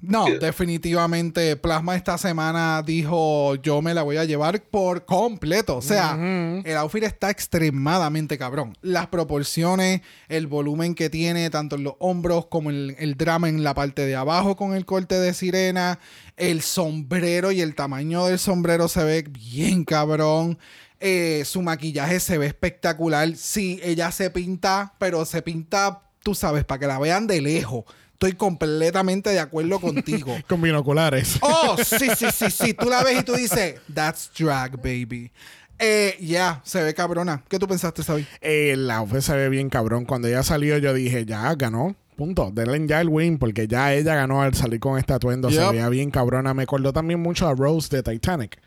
No, definitivamente Plasma esta semana dijo yo me la voy a llevar por completo. O sea, Ujú. el outfit está extremadamente cabrón. Las proporciones, el volumen que tiene, tanto en los hombros como el, el drama en la parte de abajo con el corte de sirena, el sombrero y el tamaño del sombrero se ve bien cabrón. Eh, su maquillaje se ve espectacular. Sí, ella se pinta, pero se pinta, tú sabes, para que la vean de lejos. Estoy completamente de acuerdo contigo. Con binoculares. Oh, sí, sí, sí, sí. Tú la ves y tú dices, that's drag, baby. Eh, ya, se ve cabrona. ¿Qué tú pensaste, Sabi? El outfit se ve bien cabrón. Cuando ella salió, yo dije, ya ganó. Punto. Denle ya el win, porque ya ella ganó al salir con este atuendo. Se veía bien cabrona. Me acordó también mucho a Rose de Titanic.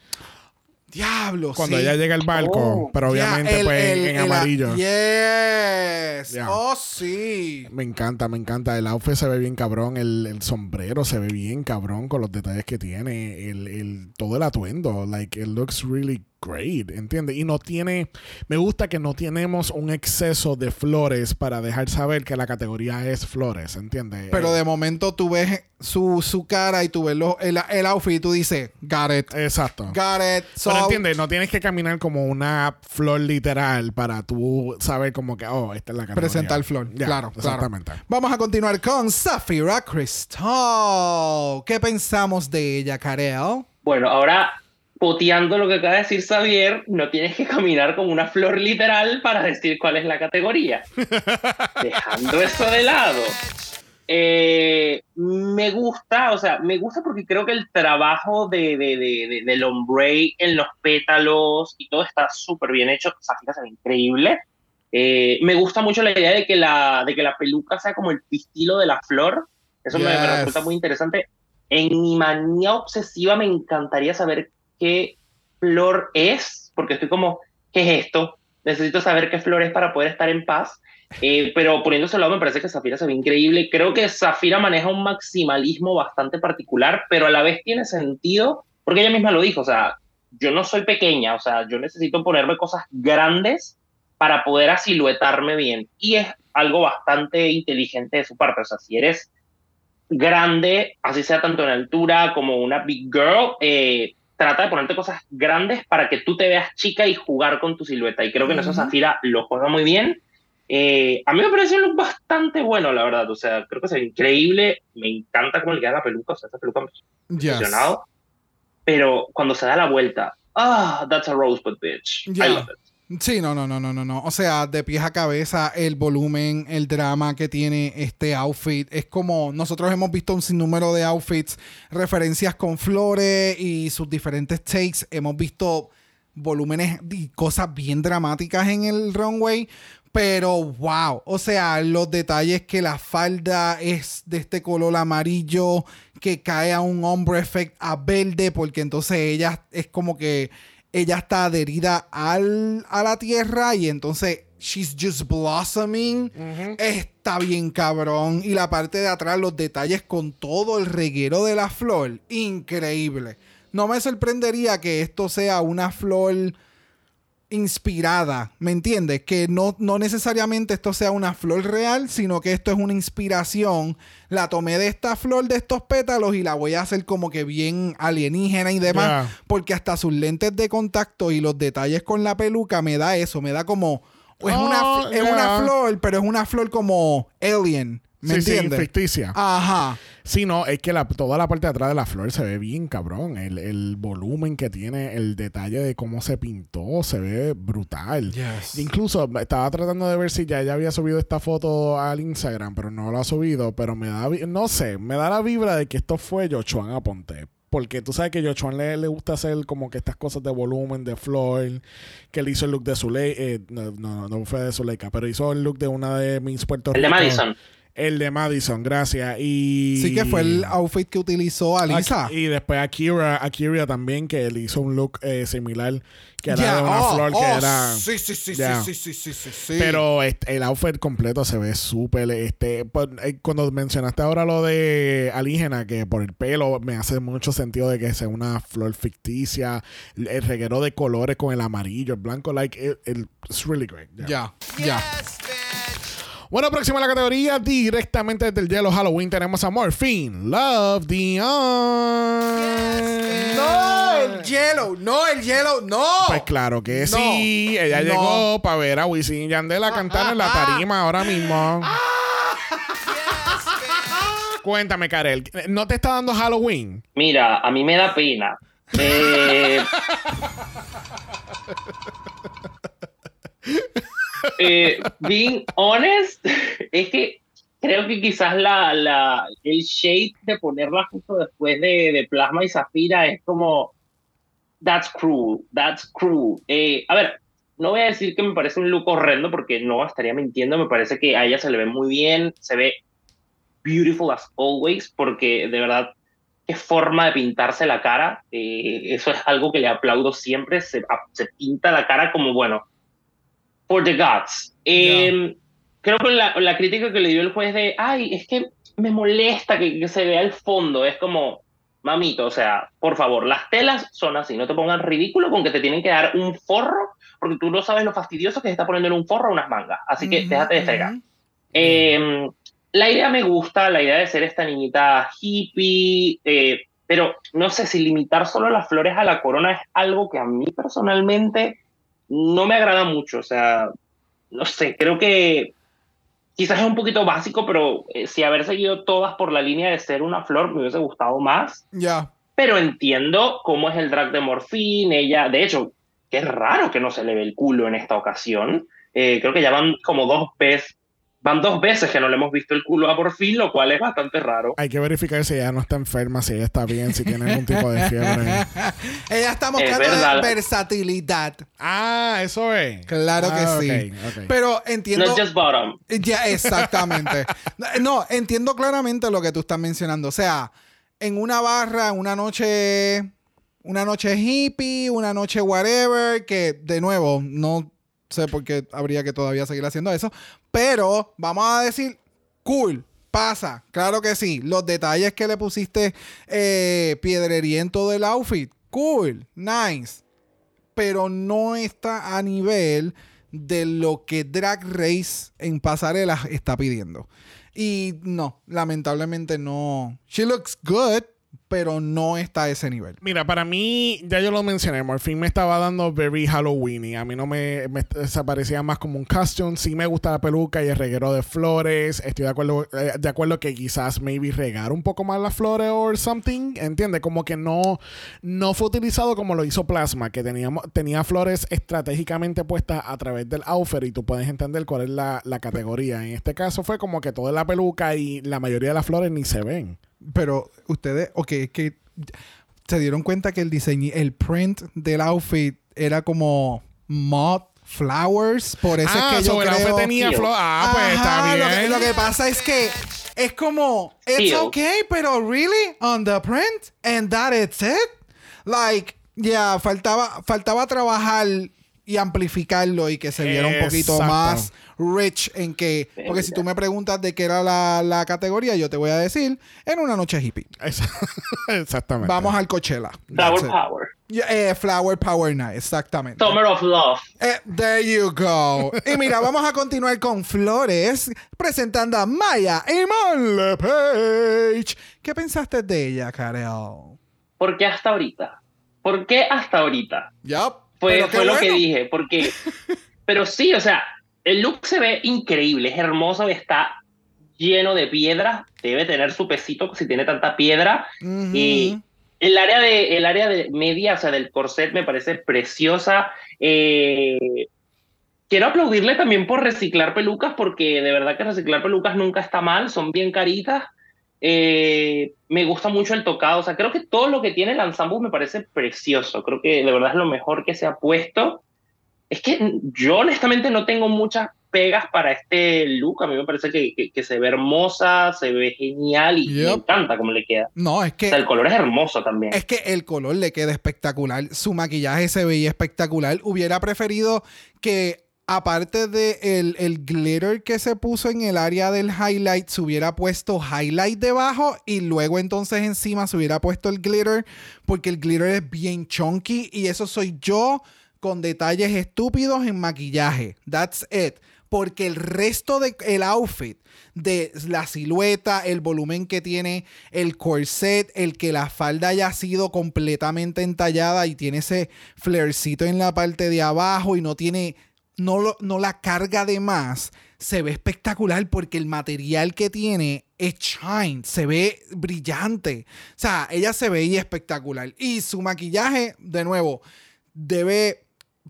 Diablo, Cuando sí. ella llega al barco, Oh. pero obviamente el- pues el- en el- amarillo. Yes. Oh, sí. Me encanta, me encanta. El outfit se ve bien cabrón. El, el sombrero se ve bien cabrón con los detalles que tiene. El, el- todo el atuendo. Like, it looks really great. ¿Entiendes? Y no tiene. Me gusta que no tenemos un exceso de flores para dejar saber que la categoría es flores. ¿Entiendes? Pero Eh, de momento tú ves su, su cara y tú ves lo- el, el outfit y tú dices, got it. Exacto. Got it. So, Pero entiendes, no tienes que caminar como una flor literal para tú saber como que, oh, esta es la categoría. presentar flor. Ya, claro, Exactamente. claro. Vamos a continuar con Zafira Cristal. ¿Qué pensamos de ella, Karel? Bueno, ahora poteando lo que acaba de decir Xavier, no tienes que caminar con una flor literal para decir cuál es la categoría. Dejando eso de lado. eh, me gusta, o sea, me gusta porque creo que el trabajo de, de, de, del ombre en los pétalos y todo está súper bien hecho. Zafira se ve increíble. Eh, me gusta mucho la idea de que la, de que la peluca sea como el pistilo de la flor. Eso me, me Yes. resulta muy interesante. En mi manía obsesiva me encantaría saber qué flor es, porque estoy como, ¿qué es esto? Necesito saber qué flor es para poder estar en paz. Eh, pero poniéndose al lado me parece que Zafira se ve increíble. Creo que Zafira maneja un maximalismo bastante particular, pero a la vez tiene sentido, porque ella misma lo dijo, o sea, yo no soy pequeña, o sea, yo necesito ponerme cosas grandes para poder asiluetarme bien. Y es algo bastante inteligente de su parte, o sea, si eres grande, así sea tanto en altura como una big girl, eh, trata de ponerte cosas grandes para que tú te veas chica y jugar con tu silueta. Y creo que en eso Ujú. Zafira lo juega muy bien. Eh, a mí me parece un look bastante bueno, la verdad. O sea, creo que ve increíble. Me encanta cómo le queda la peluca. O sea, esa peluca me ha Yes. Pero cuando se da la vuelta, ah, that's a rosebud bitch. I Yeah. love it. Sí, no, no, no, no, no, no. O sea, de pies a cabeza, el volumen, el drama que tiene este outfit. Es como nosotros hemos visto un sinnúmero de outfits, referencias con flores y sus diferentes takes. Hemos visto volúmenes y cosas bien dramáticas en el runway. Pero wow, o sea, los detalles que la falda es de este color amarillo, que cae a un hombre effect a verde, porque entonces ella es como que ella está adherida al, a la tierra y entonces she's just blossoming. Está bien cabrón. Y la parte de atrás, los detalles con todo el reguero de la flor, increíble. No me sorprendería que esto sea una flor inspirada, ¿me entiendes? Que no, no necesariamente esto sea una flor real, sino que esto es una inspiración. La tomé de esta flor, de estos pétalos, y la voy a hacer como que bien alienígena y demás, porque hasta sus lentes de contacto y los detalles con la peluca me da eso, me da como... es, Oh, una, es ya. una flor, pero es una flor como alien, ¿me sí, sí, entiendes? ficticia. Ajá. Sí, no, es que la- toda la parte de atrás de la flor se ve bien cabrón. El, el volumen que tiene, el detalle de cómo se pintó, se ve brutal. Yes. Incluso estaba tratando de ver si ya ella había subido esta foto al Instagram, pero no lo ha subido. Pero me da, no sé, me da la vibra de que esto fue Jochuan Aponte. Porque tú sabes que Jochuan le, le gusta hacer como que estas cosas de volumen, de flor, que él hizo el look de Zuleika, eh, no, no, no fue de Zuleika, pero hizo el look de una de mis Puerto El de. Madison. El de Madison, gracias. Y Sí que fue el outfit que utilizó Alisa. Aquí- y después Akira, Akira también, que le hizo un look eh, similar, que era Ya, de una oh, flor que oh, era... Sí, sí, sí, sí, sí, sí, sí, sí. Pero este, el outfit completo se ve súper. Este, pues, eh, cuando mencionaste ahora lo de alígena, que por el pelo me hace mucho sentido de que sea una flor ficticia, el reguero de colores con el amarillo, el blanco, like, it, it- it's really great. Yeah. Ya, ya. Bueno, próxima a la categoría, directamente desde el Yellow Halloween, tenemos a Morphine, Love Dion. No, el yellow, no, el yellow, no. Pues claro que No. sí. Ella No. llegó para ver a Wisin y Yandel a cantar en la tarima ahora mismo. Cuéntame, Karel, ¿no te está dando Halloween? Mira, a mí me da pena. Eh, eh, being honest, es que creo que quizás la, la, el shade de ponerla justo después de, de Plasma y Zafira es como. That's cruel, that's cruel. Eh, a ver, no voy a decir que me parece un look horrendo porque no estaría mintiendo. Me parece que a ella se le ve muy bien, se ve beautiful as always, porque de verdad qué forma de pintarse la cara. eh, eso es algo que le aplaudo siempre. Se, se pinta la cara como, bueno, for the gods. Eh, Creo que la, la crítica que le dio el juez de, ay, es que me molesta que, que se vea el fondo, es como, mamito, o sea, por favor, las telas son así, no te pongan ridículo con que te tienen que dar un forro, porque tú no sabes lo fastidioso que se está poniendo en un forro a unas mangas. Así que déjate de fregar. Eh, la idea me gusta, la idea de ser esta niñita hippie, eh, pero no sé si limitar solo las flores a la corona es algo que a mí personalmente no me agrada mucho. O sea, no sé, creo que quizás es un poquito básico, pero eh, si haber seguido todas por la línea de ser una flor me hubiese gustado más. Ya. Pero entiendo cómo es el drag de Morphine. Ella, de hecho, qué raro que no se le ve el culo en esta ocasión. Eh, creo que ya van como dos veces Van dos veces que no le hemos visto el culo a por fin, lo cual es bastante raro. Hay que verificar si ella no está enferma, si ella está bien, si tiene algún tipo de fiebre. Ella está Es mostrando verdad. versatilidad. Ah, eso es. Claro que Ah, sí. Pero entiendo. Not just bottom. Ya, exactamente. no, entiendo claramente lo que tú estás mencionando. O sea, en una barra, una noche, una noche hippie, una noche whatever, que de nuevo, no sé por qué habría que todavía seguir haciendo eso, pero vamos a decir, cool. Pasa, claro que sí. Los detalles que le pusiste eh, piedrería en todo el outfit, cool, nice pero no está a nivel de lo que Drag Race en pasarelas está pidiendo. Y no, lamentablemente no. She looks good, pero no está a ese nivel. Mira, para mí, ya yo lo mencioné, Morphine me estaba dando very Halloween y a mí no me, me se parecía más como un costume. Sí me gusta la peluca y el reguero de flores. Estoy de acuerdo, eh, de acuerdo que quizás maybe regar un poco más las flores or something. ¿Entiendes? Como que no, no fue utilizado como lo hizo Plasma, que teníamos, tenía flores estratégicamente puestas a través del outfit y tú puedes entender cuál es la, la categoría. En este caso fue como que toda la peluca y la mayoría de las flores ni se ven. Pero ustedes, ok, es que se dieron cuenta que el diseño, el print del outfit era como moth flowers. Por eso ah, es que yo sobre el creo... outfit tenía. Ah, pues Ajá, está Lo bien. que, lo que pasa es que es como, it's okay, pero really, on the print, and that it's it. Like, yeah, faltaba, faltaba trabajar y amplificarlo y que se viera un poquito más rich en que, porque si tú me preguntas de qué era la, la categoría, yo te voy a decir, en una noche hippie. Exactamente. Vamos al Coachella. Flower. Power. Yeah, eh, Flower Power Night, exactamente. Summer of Love. Eh, there you go. Y mira, vamos a continuar con Flores presentando a Maya y Mon LePage. ¿Qué pensaste de ella, Karel? ¿Por qué hasta ahorita? ¿Por qué hasta ahorita? Yup. Fue, Pero qué fue lo que bueno. dije, porque... pero sí, o sea, el look se ve increíble, es hermoso, está lleno de piedras, debe tener su pesito si tiene tanta piedra. Ujú. Y el área de, el área de media, o sea, del corset me parece preciosa. Eh, quiero aplaudirle también por reciclar pelucas, porque de verdad que reciclar pelucas nunca está mal, son bien caritas. Eh, me gusta mucho el tocado, o sea, creo que todo lo que tiene el ensemble me parece precioso. Creo que de verdad es lo mejor que se ha puesto. Es que yo honestamente no tengo muchas pegas para este look. A mí me parece que, que- que se ve hermosa, se ve genial y me Yep. encanta cómo le queda. No, es O sea, el que, color es hermoso también. es que el color le queda espectacular. Su maquillaje se veía espectacular. Hubiera preferido que, aparte de el, el glitter que se puso en el área del highlight, se hubiera puesto highlight debajo y luego entonces encima se hubiera puesto el glitter, porque el glitter es bien chunky y eso soy yo con detalles estúpidos en maquillaje. That's it. Porque el resto del outfit, de la silueta, el volumen que tiene el corset, el que la falda haya sido completamente entallada y tiene ese flaircito en la parte de abajo y no tiene, no, lo- no la carga de más, se ve espectacular porque el material que tiene es shine, se ve brillante. O sea, ella se veía espectacular. Y su maquillaje, de nuevo, debe,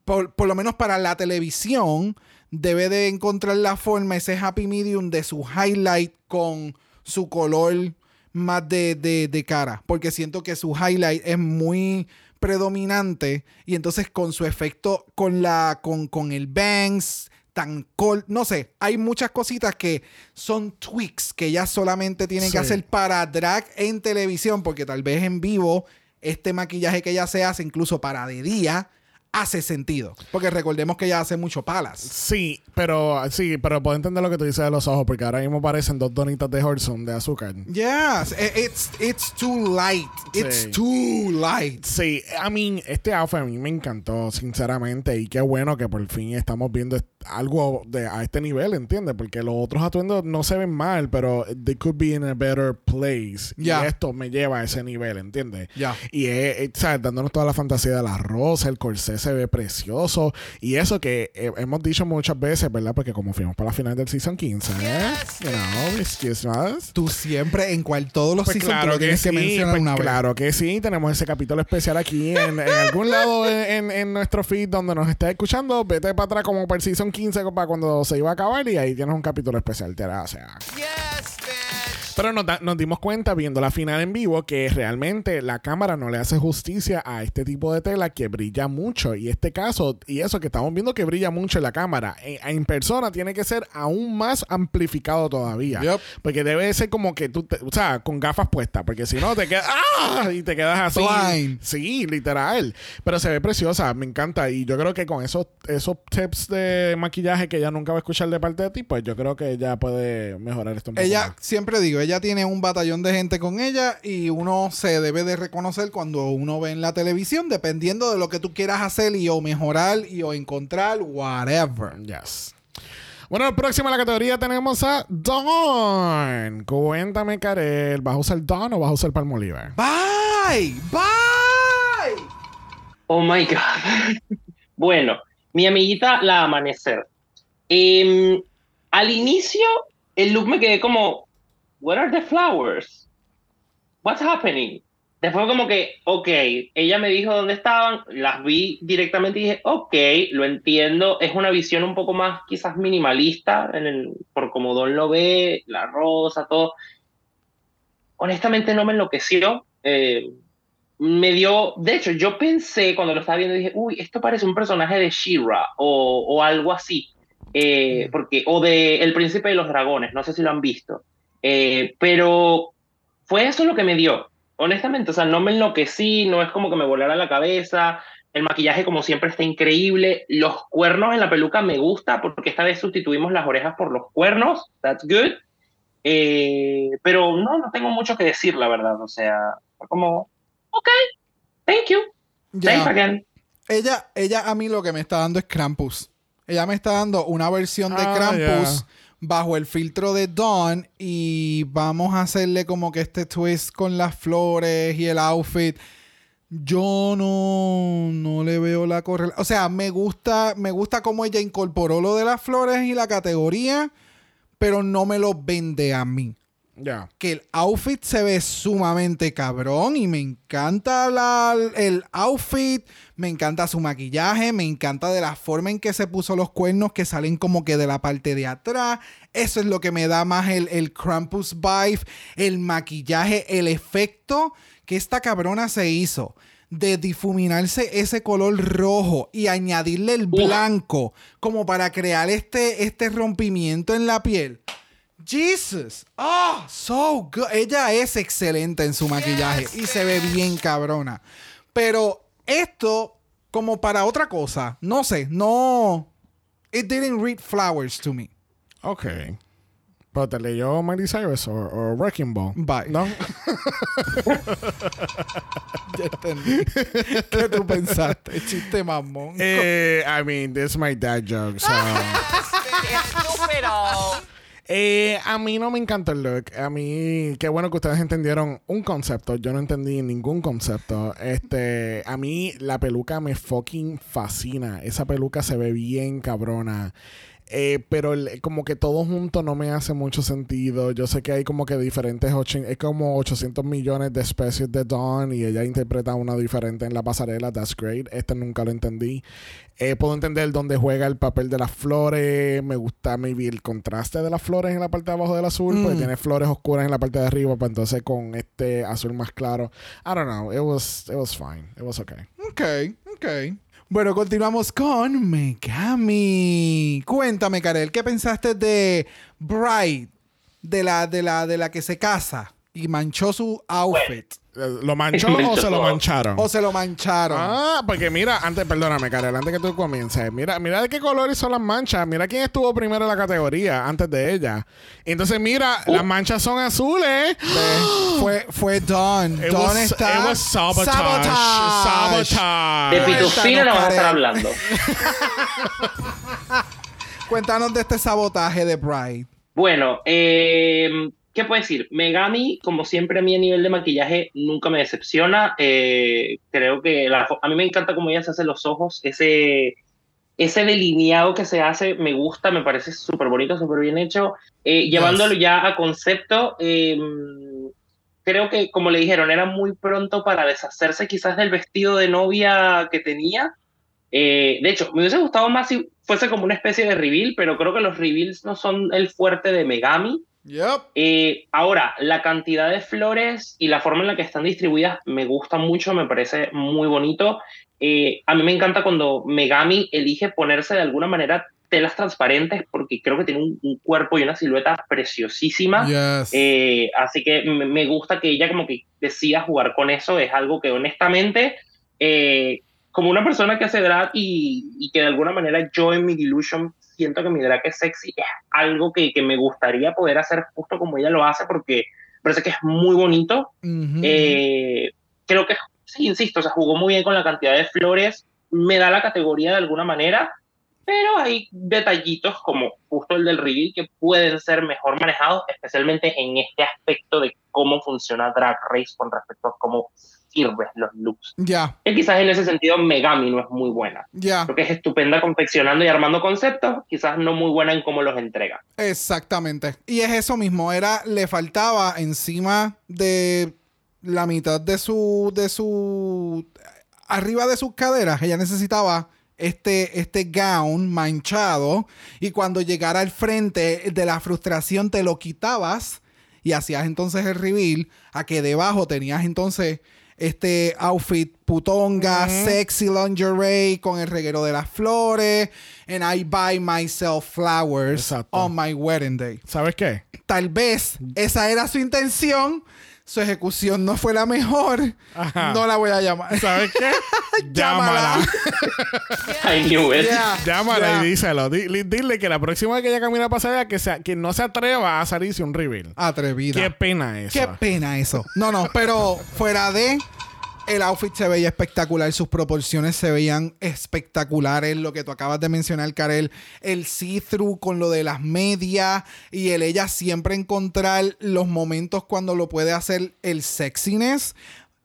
por, por lo menos para la televisión, debe de encontrar la forma, ese happy medium de su highlight con su color más de, de- de cara. Porque siento que su highlight es muy predominante y entonces con su efecto, con, la, con, con el bangs, tan col, no sé, hay muchas cositas que son tweaks que ella solamente tiene Sí. que hacer para drag en televisión, porque tal vez en vivo este maquillaje que ella se hace, incluso para de día, hace sentido. Porque recordemos que ella hace mucho palas. Sí, pero sí, pero puedo entender lo que tú dices de los ojos, porque ahora mismo parecen dos donitas de Horson de azúcar. Yes, i- it's, it's too light. It's Sí. too light. Sí, I mean, este outfit a mí me encantó, sinceramente, y qué bueno que por fin estamos viendo algo de, a este nivel, ¿entiendes? Porque los otros atuendos no se ven mal, pero they could be in a better place. Ya. Y esto me lleva a ese nivel, ¿entiendes? Ya. Y es, es, ¿sabes? dándonos toda la fantasía de la rosa, el corsé se ve precioso. Y eso que eh, hemos dicho muchas veces, ¿verdad? Porque como fuimos para la final del season 15, ¿eh? You know, excuse us. Tú siempre, en cual todos los Pues seasons, tú claro lo que tienes sí, que mencionar pues una vez. claro que sí. Tenemos ese capítulo especial aquí en, en algún lado en, en- en nuestro feed donde nos estés escuchando. Vete para atrás como para el season quedaban 15 para cuando se iba a acabar y ahí tienes un capítulo especial. Te o sea. Yes. Pero nos, da- nos dimos cuenta viendo la final en vivo que realmente la cámara no le hace justicia a este tipo de tela que brilla mucho. Y este caso, y eso que estamos viendo que brilla mucho en la cámara, en, en persona tiene que ser aún más amplificado todavía. Yep. Porque debe ser como que tú, te- o sea, con gafas puestas, porque si no te quedas, ¡ah! Y te quedas así. Blind. Sí, literal. Pero se ve preciosa, me encanta. Y yo creo que con esos, esos tips de maquillaje que ella nunca va a escuchar de parte de ti, pues yo creo que ella puede mejorar esto un poco Ella, más. siempre digo, ella tiene un batallón de gente con ella y uno se debe de reconocer cuando uno ve en la televisión, dependiendo de lo que tú quieras hacer y o mejorar y o encontrar, whatever. Yes. Bueno, próxima a la categoría tenemos a Dawn. Cuéntame, Karel, ¿vas a usar Dawn o vas a usar Palmolive? Bye, bye. Oh my God. bueno, mi amiguita La Amanecer. Em, al inicio, el look me quedé como, Where are the flowers? What's happening? Después como que, ok, ella me dijo dónde estaban, las vi directamente y dije, ok, lo entiendo, es una visión un poco más quizás minimalista, en el- por como Don lo ve, la rosa, todo. Honestamente no me enloqueció. eh, me dio, de hecho, yo pensé cuando lo estaba viendo, dije, uy, esto parece un personaje de She-Ra o, o algo así, eh, porque, o de El Príncipe de los Dragones, no sé si lo han visto, Eh, pero fue eso lo que me dio, honestamente, o sea, no me enloquecí, no es como que me volara la cabeza, el maquillaje como siempre está increíble, los cuernos en la peluca me gusta, porque esta vez sustituimos las orejas por los cuernos, that's good, Eh, pero no, no tengo mucho que decir, la verdad, o sea, fue como, ok, thank you, Ya. thanks again. Ella, ella a mí lo que me está dando es Krampus. Ella me está dando una versión de Ah, Krampus ya. Bajo el filtro de Dawn y vamos a hacerle como que este twist con las flores y el outfit. Yo no, no le veo la correlación. O sea, me gusta, me gusta cómo ella incorporó lo de las flores y la categoría, pero no me lo vende a mí Que el outfit se ve sumamente cabrón y me encanta la- el outfit, me encanta su maquillaje, me encanta de la forma en que se puso los cuernos que salen como que de la parte de atrás. Eso es lo que me da más el, el Krampus vibe, el maquillaje, el efecto que esta cabrona se hizo de difuminarse ese color rojo y añadirle el blanco como para crear este, este rompimiento en la piel. Jesus. Oh, so good. Ella es excelente en su maquillaje y se ve bien cabrona. Pero esto, como para otra cosa, no sé, no. It didn't read flowers to me. Ok. ¿Pero te leyó Miley Cyrus o, o Wrecking Ball? Bye. ¿No? Ya entendí. ¿Qué tú pensaste? Chiste mamón. eh, I mean, this is my dad joke, so... Estúpido. Eh, a mí no me encanta el look. A mí, qué bueno que ustedes entendieron un concepto. Yo no entendí ningún concepto. Este, a mí la peluca me fucking fascina. Esa peluca se ve bien cabrona. Eh, pero el- como que todo junto no me hace mucho sentido. Yo sé que hay como que diferentes, ochen- es como 800 millones de especies de Dawn y ella interpreta una diferente en la pasarela. That's great. Este nunca lo entendí. Eh, puedo entender dónde juega el papel de las flores. Me gusta maybe el contraste de las flores en la parte de abajo del azul, porque Mm. tiene flores oscuras en la parte de arriba, pues entonces con este azul más claro. I don't know. It was, it was fine. It was okay. Ok, ok. Bueno, continuamos con Megami. Cuéntame, Karel, ¿qué pensaste de Bride? De la, de la, de la que se casa y manchó su outfit. ¿Lo manchó o se lo mancharon? O se lo mancharon. Ah, porque mira, antes, perdóname, Karel, antes que tú comiences, mira, mira de qué colores son las manchas, mira quién estuvo primero en la categoría antes de ella. Entonces, mira, las manchas son azules. Fue, fue. It Dawn was, está. it was sabotage. Sabotage. Sabotage. De Pitufina no vas a estar hablando. Cuéntanos de este sabotaje de Bride. Bueno, eh, ¿qué puedo decir? Megami, como siempre, a mí a nivel de maquillaje nunca me decepciona. Eh, creo que la a mí me encanta cómo ella se hace los ojos, ese, ese delineado que se hace, me gusta, me parece súper bonito, súper bien hecho. Eh, Llevándolo ya a concepto, eh, creo que, como le dijeron, era muy pronto para deshacerse quizás del vestido de novia que tenía. Eh, de hecho, me hubiese gustado más si fuese como una especie de reveal, pero creo que los reveals no son el fuerte de Megami. Yep. Eh, ahora, la cantidad de flores y la forma en la que están distribuidas me gusta mucho, me parece muy bonito. Eh, a mí me encanta cuando Megami elige ponerse de alguna manera telas transparentes porque creo que tiene un, un cuerpo y una silueta preciosísima. Yes. Eh, así que me, me gusta que ella como que decida jugar con eso. Es algo que honestamente, eh, como una persona que hace drag y, y que de alguna manera yo en mi Delusion siento que mi drag es sexy, es algo que, que me gustaría poder hacer justo como ella lo hace porque parece que es muy bonito. Eh, creo que, sí, insisto, o sea, jugó muy bien con la cantidad de flores, me da la categoría de alguna manera, pero hay detallitos como justo el del reveal que pueden ser mejor manejados, especialmente en este aspecto de cómo funciona Drag Race con respecto a cómo sirven los looks. Ya, Que quizás en ese sentido Megami no es muy buena. ya. Creo que es estupenda confeccionando y armando conceptos, quizás no muy buena en cómo los entrega. Exactamente. Y es eso mismo, era, le faltaba encima de la mitad de su, de su, arriba de sus caderas, ella necesitaba este, este gown manchado y cuando llegara al frente de la frustración te lo quitabas y hacías entonces el reveal a que debajo tenías entonces este outfit putonga, sexy lingerie con el reguero de las flores. And I buy myself flowers Exacto. on my wedding day. ¿Sabes qué? Tal vez esa era su intención. Su ejecución no fue la mejor. Ajá. No la voy a llamar. ¿Sabes qué? Llámala. Llámala. I knew it. Yeah, Llámala yeah. y díselo. Dile que la próxima vez que ella camina a pasar que, sea, que no se atreva a salirse un reveal. Atrevida. Qué pena eso. Qué pena eso. No, no, pero fuera de. El outfit se veía espectacular, sus proporciones se veían espectaculares. Lo que tú acabas de mencionar, Karel, el see-through con lo de las medias y el ella siempre encontrar los momentos cuando lo puede hacer el sexiness.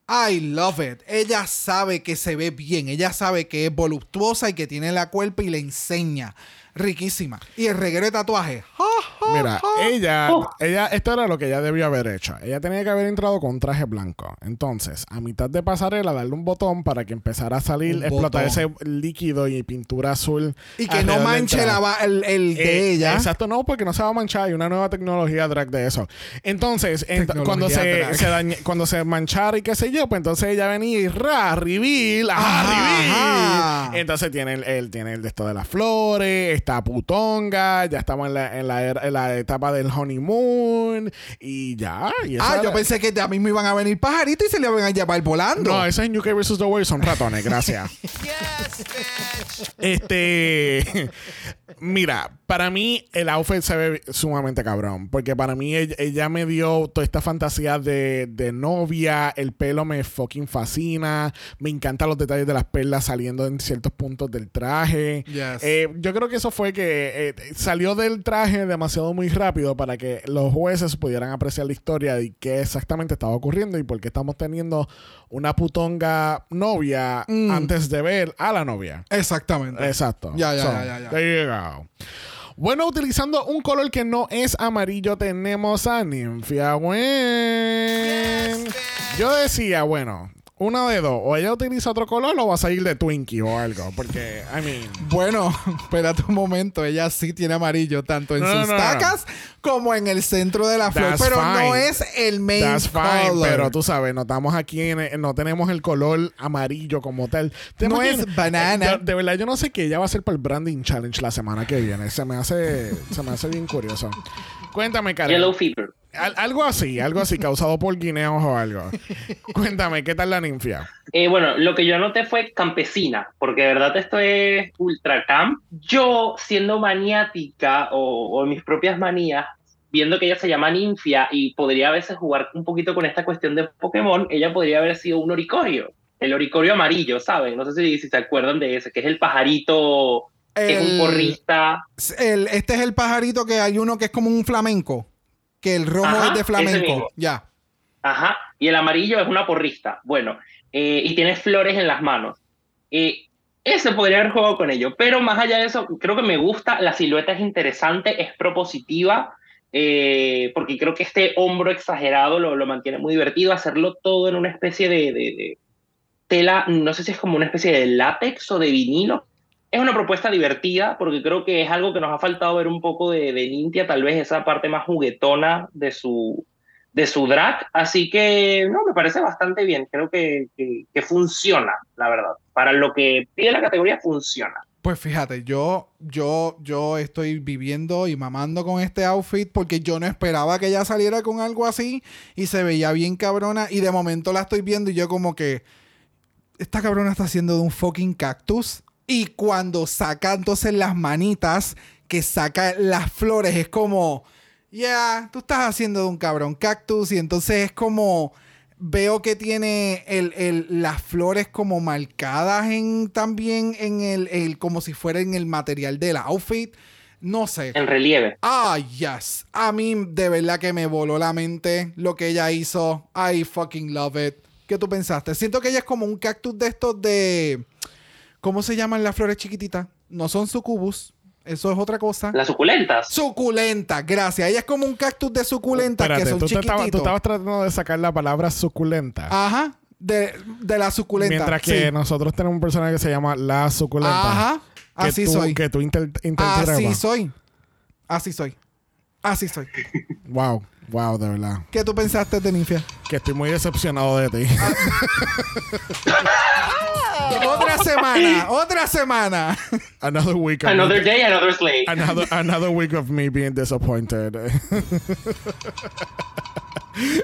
I love it. Ella sabe que se ve bien, ella sabe que es voluptuosa y que tiene la cuerpo y le enseña. Riquísima. Y el reguero de tatuaje. ¡Ja, ja, Mira, ella, Oh. ella, esto era lo que ella debió haber hecho. Ella tenía que haber entrado con un traje blanco. Entonces, a mitad de pasarela, darle un botón para que empezara a salir, Un explotar botón. ese líquido y pintura azul. Y que no manche la va- el, el de Eh, ella. Exacto, no, porque no se va a manchar. Hay una nueva tecnología drag de eso. Entonces, ent- cuando, se, se dañe- cuando se manchara y qué sé yo, pues entonces ella venía y ra, reveal, ajá, Ajá, reveal. ajá. Entonces tiene el, el- tiene el de esto de las flores, está putonga, ya estamos en la, en la, era- en la etapa del honeymoon y ya. y Ah, era- yo pensé que ya mismo iban a venir pajaritos y se le iban a llevar volando. No, eso es en UK vs. The World, son ratones, gracias. Yes, bitch. Este, mira, para mí el outfit se ve sumamente cabrón, porque para mí ella, ella me dio toda esta fantasía de, de novia, el pelo me fucking fascina, me encantan los detalles de las perlas saliendo en ciertos puntos del traje. Yes. Eh, yo creo que eso fue que eh, salió del traje demasiado muy rápido para que los jueces pudieran apreciar la historia de qué exactamente estaba ocurriendo y por qué estamos teniendo una putonga novia Mm. antes de ver a la novia. Exactamente. Exacto. Ya, ya, So, ya, ya, ya. there you go. Bueno, utilizando un color que no es amarillo, tenemos a Ninfia Wen. Yo decía, bueno, una de dos. O ella utiliza otro color o va a salir de Twinkie o algo. Porque, I mean. Bueno, espérate un momento. Ella sí tiene amarillo tanto en No, sus no, no. tacas como en el centro de la flor. That's Pero no fine. es el main That's fine, color. pero tú sabes, no estamos aquí, en, no tenemos el color amarillo como tal. ¿Te No es banana. Eh, De, de verdad, yo no sé qué ella va a hacer para el Branding Challenge la semana que viene. Se me hace, se me hace bien curioso. Cuéntame, Karen. Yellow Fever. Al- algo así, algo así, causado por guineos o algo. Cuéntame, ¿qué tal la ninfia? Eh, bueno, lo que yo anoté fue campesina, porque de verdad esto es ultra camp. Yo, siendo maniática o, o mis propias manías, viendo que ella se llama ninfia y podría a veces jugar un poquito con esta cuestión de Pokémon, ella podría haber sido un oricorio. El oricorio amarillo, ¿saben? No sé si, si se acuerdan de ese, que es el pajarito, que es un El- porrista. el- este es el pajarito que hay uno que es como un flamenco. Que el rojo Ajá, es de flamenco. Ya. Ajá, y el amarillo es una porrista. Bueno, eh, y tiene flores en las manos. Eh, ese podría haber jugado con ello, pero más allá de eso, creo que me gusta, la silueta es interesante, es propositiva, eh, porque creo que este hombro exagerado lo, lo mantiene muy divertido, hacerlo todo en una especie de, de, de- tela, no sé si es como una especie de látex o de vinilo. Es una propuesta divertida porque creo que es algo que nos ha faltado ver un poco de, Nintia, tal vez esa parte más juguetona de su, de su drag. Así que, no, me parece bastante bien. Creo que, que, que funciona, la verdad. Para lo que pide la categoría, funciona. Pues fíjate, yo, yo, yo estoy viviendo y mamando con este outfit porque yo no esperaba que ella saliera con algo así y se veía bien cabrona y de momento la estoy viendo y yo como que esta cabrona está haciendo de un fucking cactus y cuando saca entonces las manitas que saca las flores es como, ya, tú estás haciendo de un cabrón cactus y entonces es como veo que tiene el, el- las flores como marcadas en también en el, el- como si fuera en el material del outfit. No sé. En relieve. Ah, yes. A mí de verdad que me voló la mente lo que ella hizo. I fucking love it. ¿Qué tú pensaste? Siento que ella es como un cactus de estos de... ¿Cómo se llaman las flores chiquititas? No son sucubus. Eso es otra cosa. Las suculentas. Suculenta, gracias. Ella es como un cactus de suculenta que son tú, te estabas- tú estabas tratando de sacar la palabra suculenta. Ajá. De, de la suculenta. Mientras que sí. nosotros tenemos un personaje que se llama La Suculenta. Ajá. que Así tú- soy. Que tú inter, Así soy. Así soy. Así soy. Wow, wow, de verdad. ¿Qué tú pensaste de Ninfia? Que estoy muy decepcionado de ti. otra semana, otra semana. another week. of Another me- day, another slate. Another, another week of me being disappointed.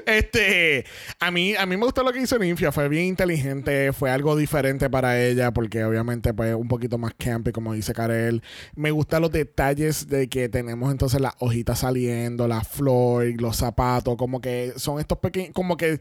este, a mí, a mí me gustó lo que hizo Ninfia. Fue bien inteligente. Fue algo diferente para ella. Porque obviamente, pues, un poquito más campy, como dice Karel. Me gustan los detalles de que tenemos entonces las hojitas saliendo, la flor, los zapatos. Como que son estos pequeños. Como que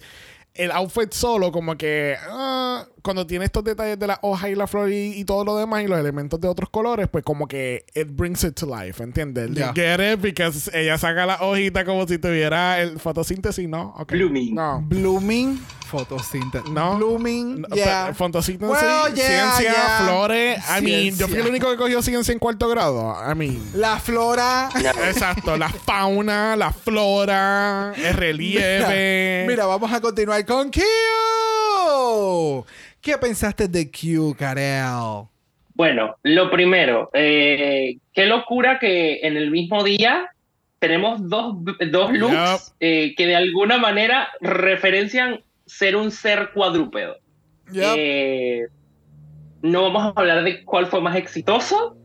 el outfit solo, como que ah, cuando tiene estos detalles de la hoja y la flor y, y todo lo demás y los elementos de otros colores, pues como que it brings it to life, ¿entiendes? Ya. You Get it? Because ella saca la hojita como si tuviera el fotosíntesis, ¿no? Ok. Blooming. No. Blooming, fotosíntesis. No. Blooming, No, yeah. pe- Fotosíntesis, Well, yeah, ciencia, yeah. flores. I mean, yo fui Ciencia. el único que cogió ciencia en cuarto grado. I mean. La flora. Exacto, la fauna, la flora, el relieve. Mira, vamos a continuar con Q. ¿Qué pensaste de Q, Karel? Bueno, lo primero, eh, qué locura que en el mismo día tenemos dos, dos looks eh, que de alguna manera referencian ser un ser cuadrúpedo. Yep. Eh, no vamos a hablar de cuál fue más exitoso,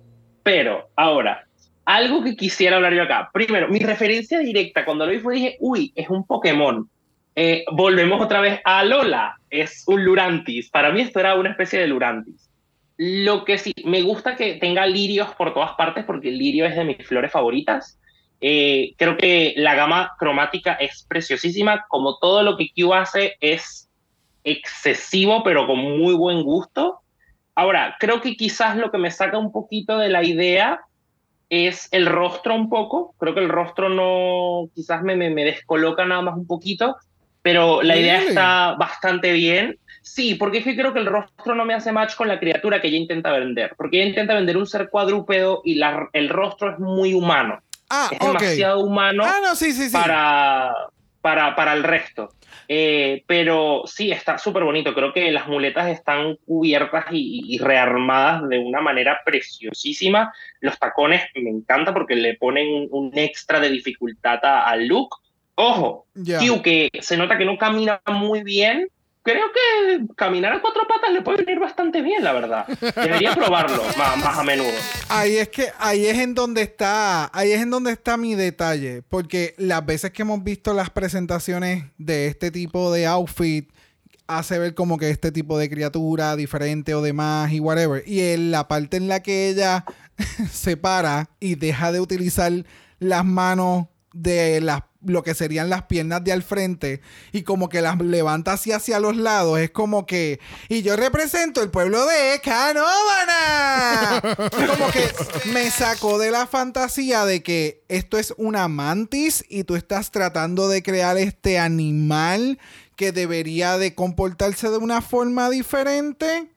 pero ahora, algo que quisiera hablar yo acá. Primero, mi referencia directa, cuando lo vi fue dije, uy, es un Pokémon. Eh, volvemos otra vez a Lola, es un Lurantis. Para mí esto era una especie de Lurantis. Lo que sí, me gusta que tenga lirios por todas partes, porque el lirio es de mis flores favoritas. Eh, creo que la gama cromática es preciosísima, como todo lo que Q hace es excesivo, pero con muy buen gusto. Ahora, creo que quizás lo que me saca un poquito de la idea es el rostro un poco. Creo que el rostro no, quizás me, me, me descoloca nada más un poquito, pero la idea Really? está bastante bien. Sí, porque es que creo que el rostro no me hace match con la criatura que ella intenta vender, porque ella intenta vender un ser cuadrúpedo y la- el rostro es muy humano. Ah, es ok. demasiado humano Ah, no, sí, sí, sí. para, para, para el resto. Eh, pero sí, está súper bonito. Creo que las muletas están cubiertas y, y rearmadas de una manera preciosísima. Los tacones me encanta porque le ponen un, un extra de dificultad a- al look. Ojo, Ya. Q, que se nota que no camina muy bien. Creo que caminar a cuatro patas le puede venir bastante bien, la verdad. Debería probarlo más, más a menudo. Ahí es que ahí es en donde está, ahí es en donde está mi detalle, porque las veces que hemos visto las presentaciones de este tipo de outfit hace ver como que este tipo de criatura diferente o demás y whatever. Y en la parte en la que ella se para y deja de utilizar las manos de las lo que serían las piernas de al frente y como que las levanta así hacia los lados es como que y yo represento el pueblo de Canóvana como que me sacó de la fantasía de que esto es una mantis y tú estás tratando de crear este animal que debería de comportarse de una forma diferente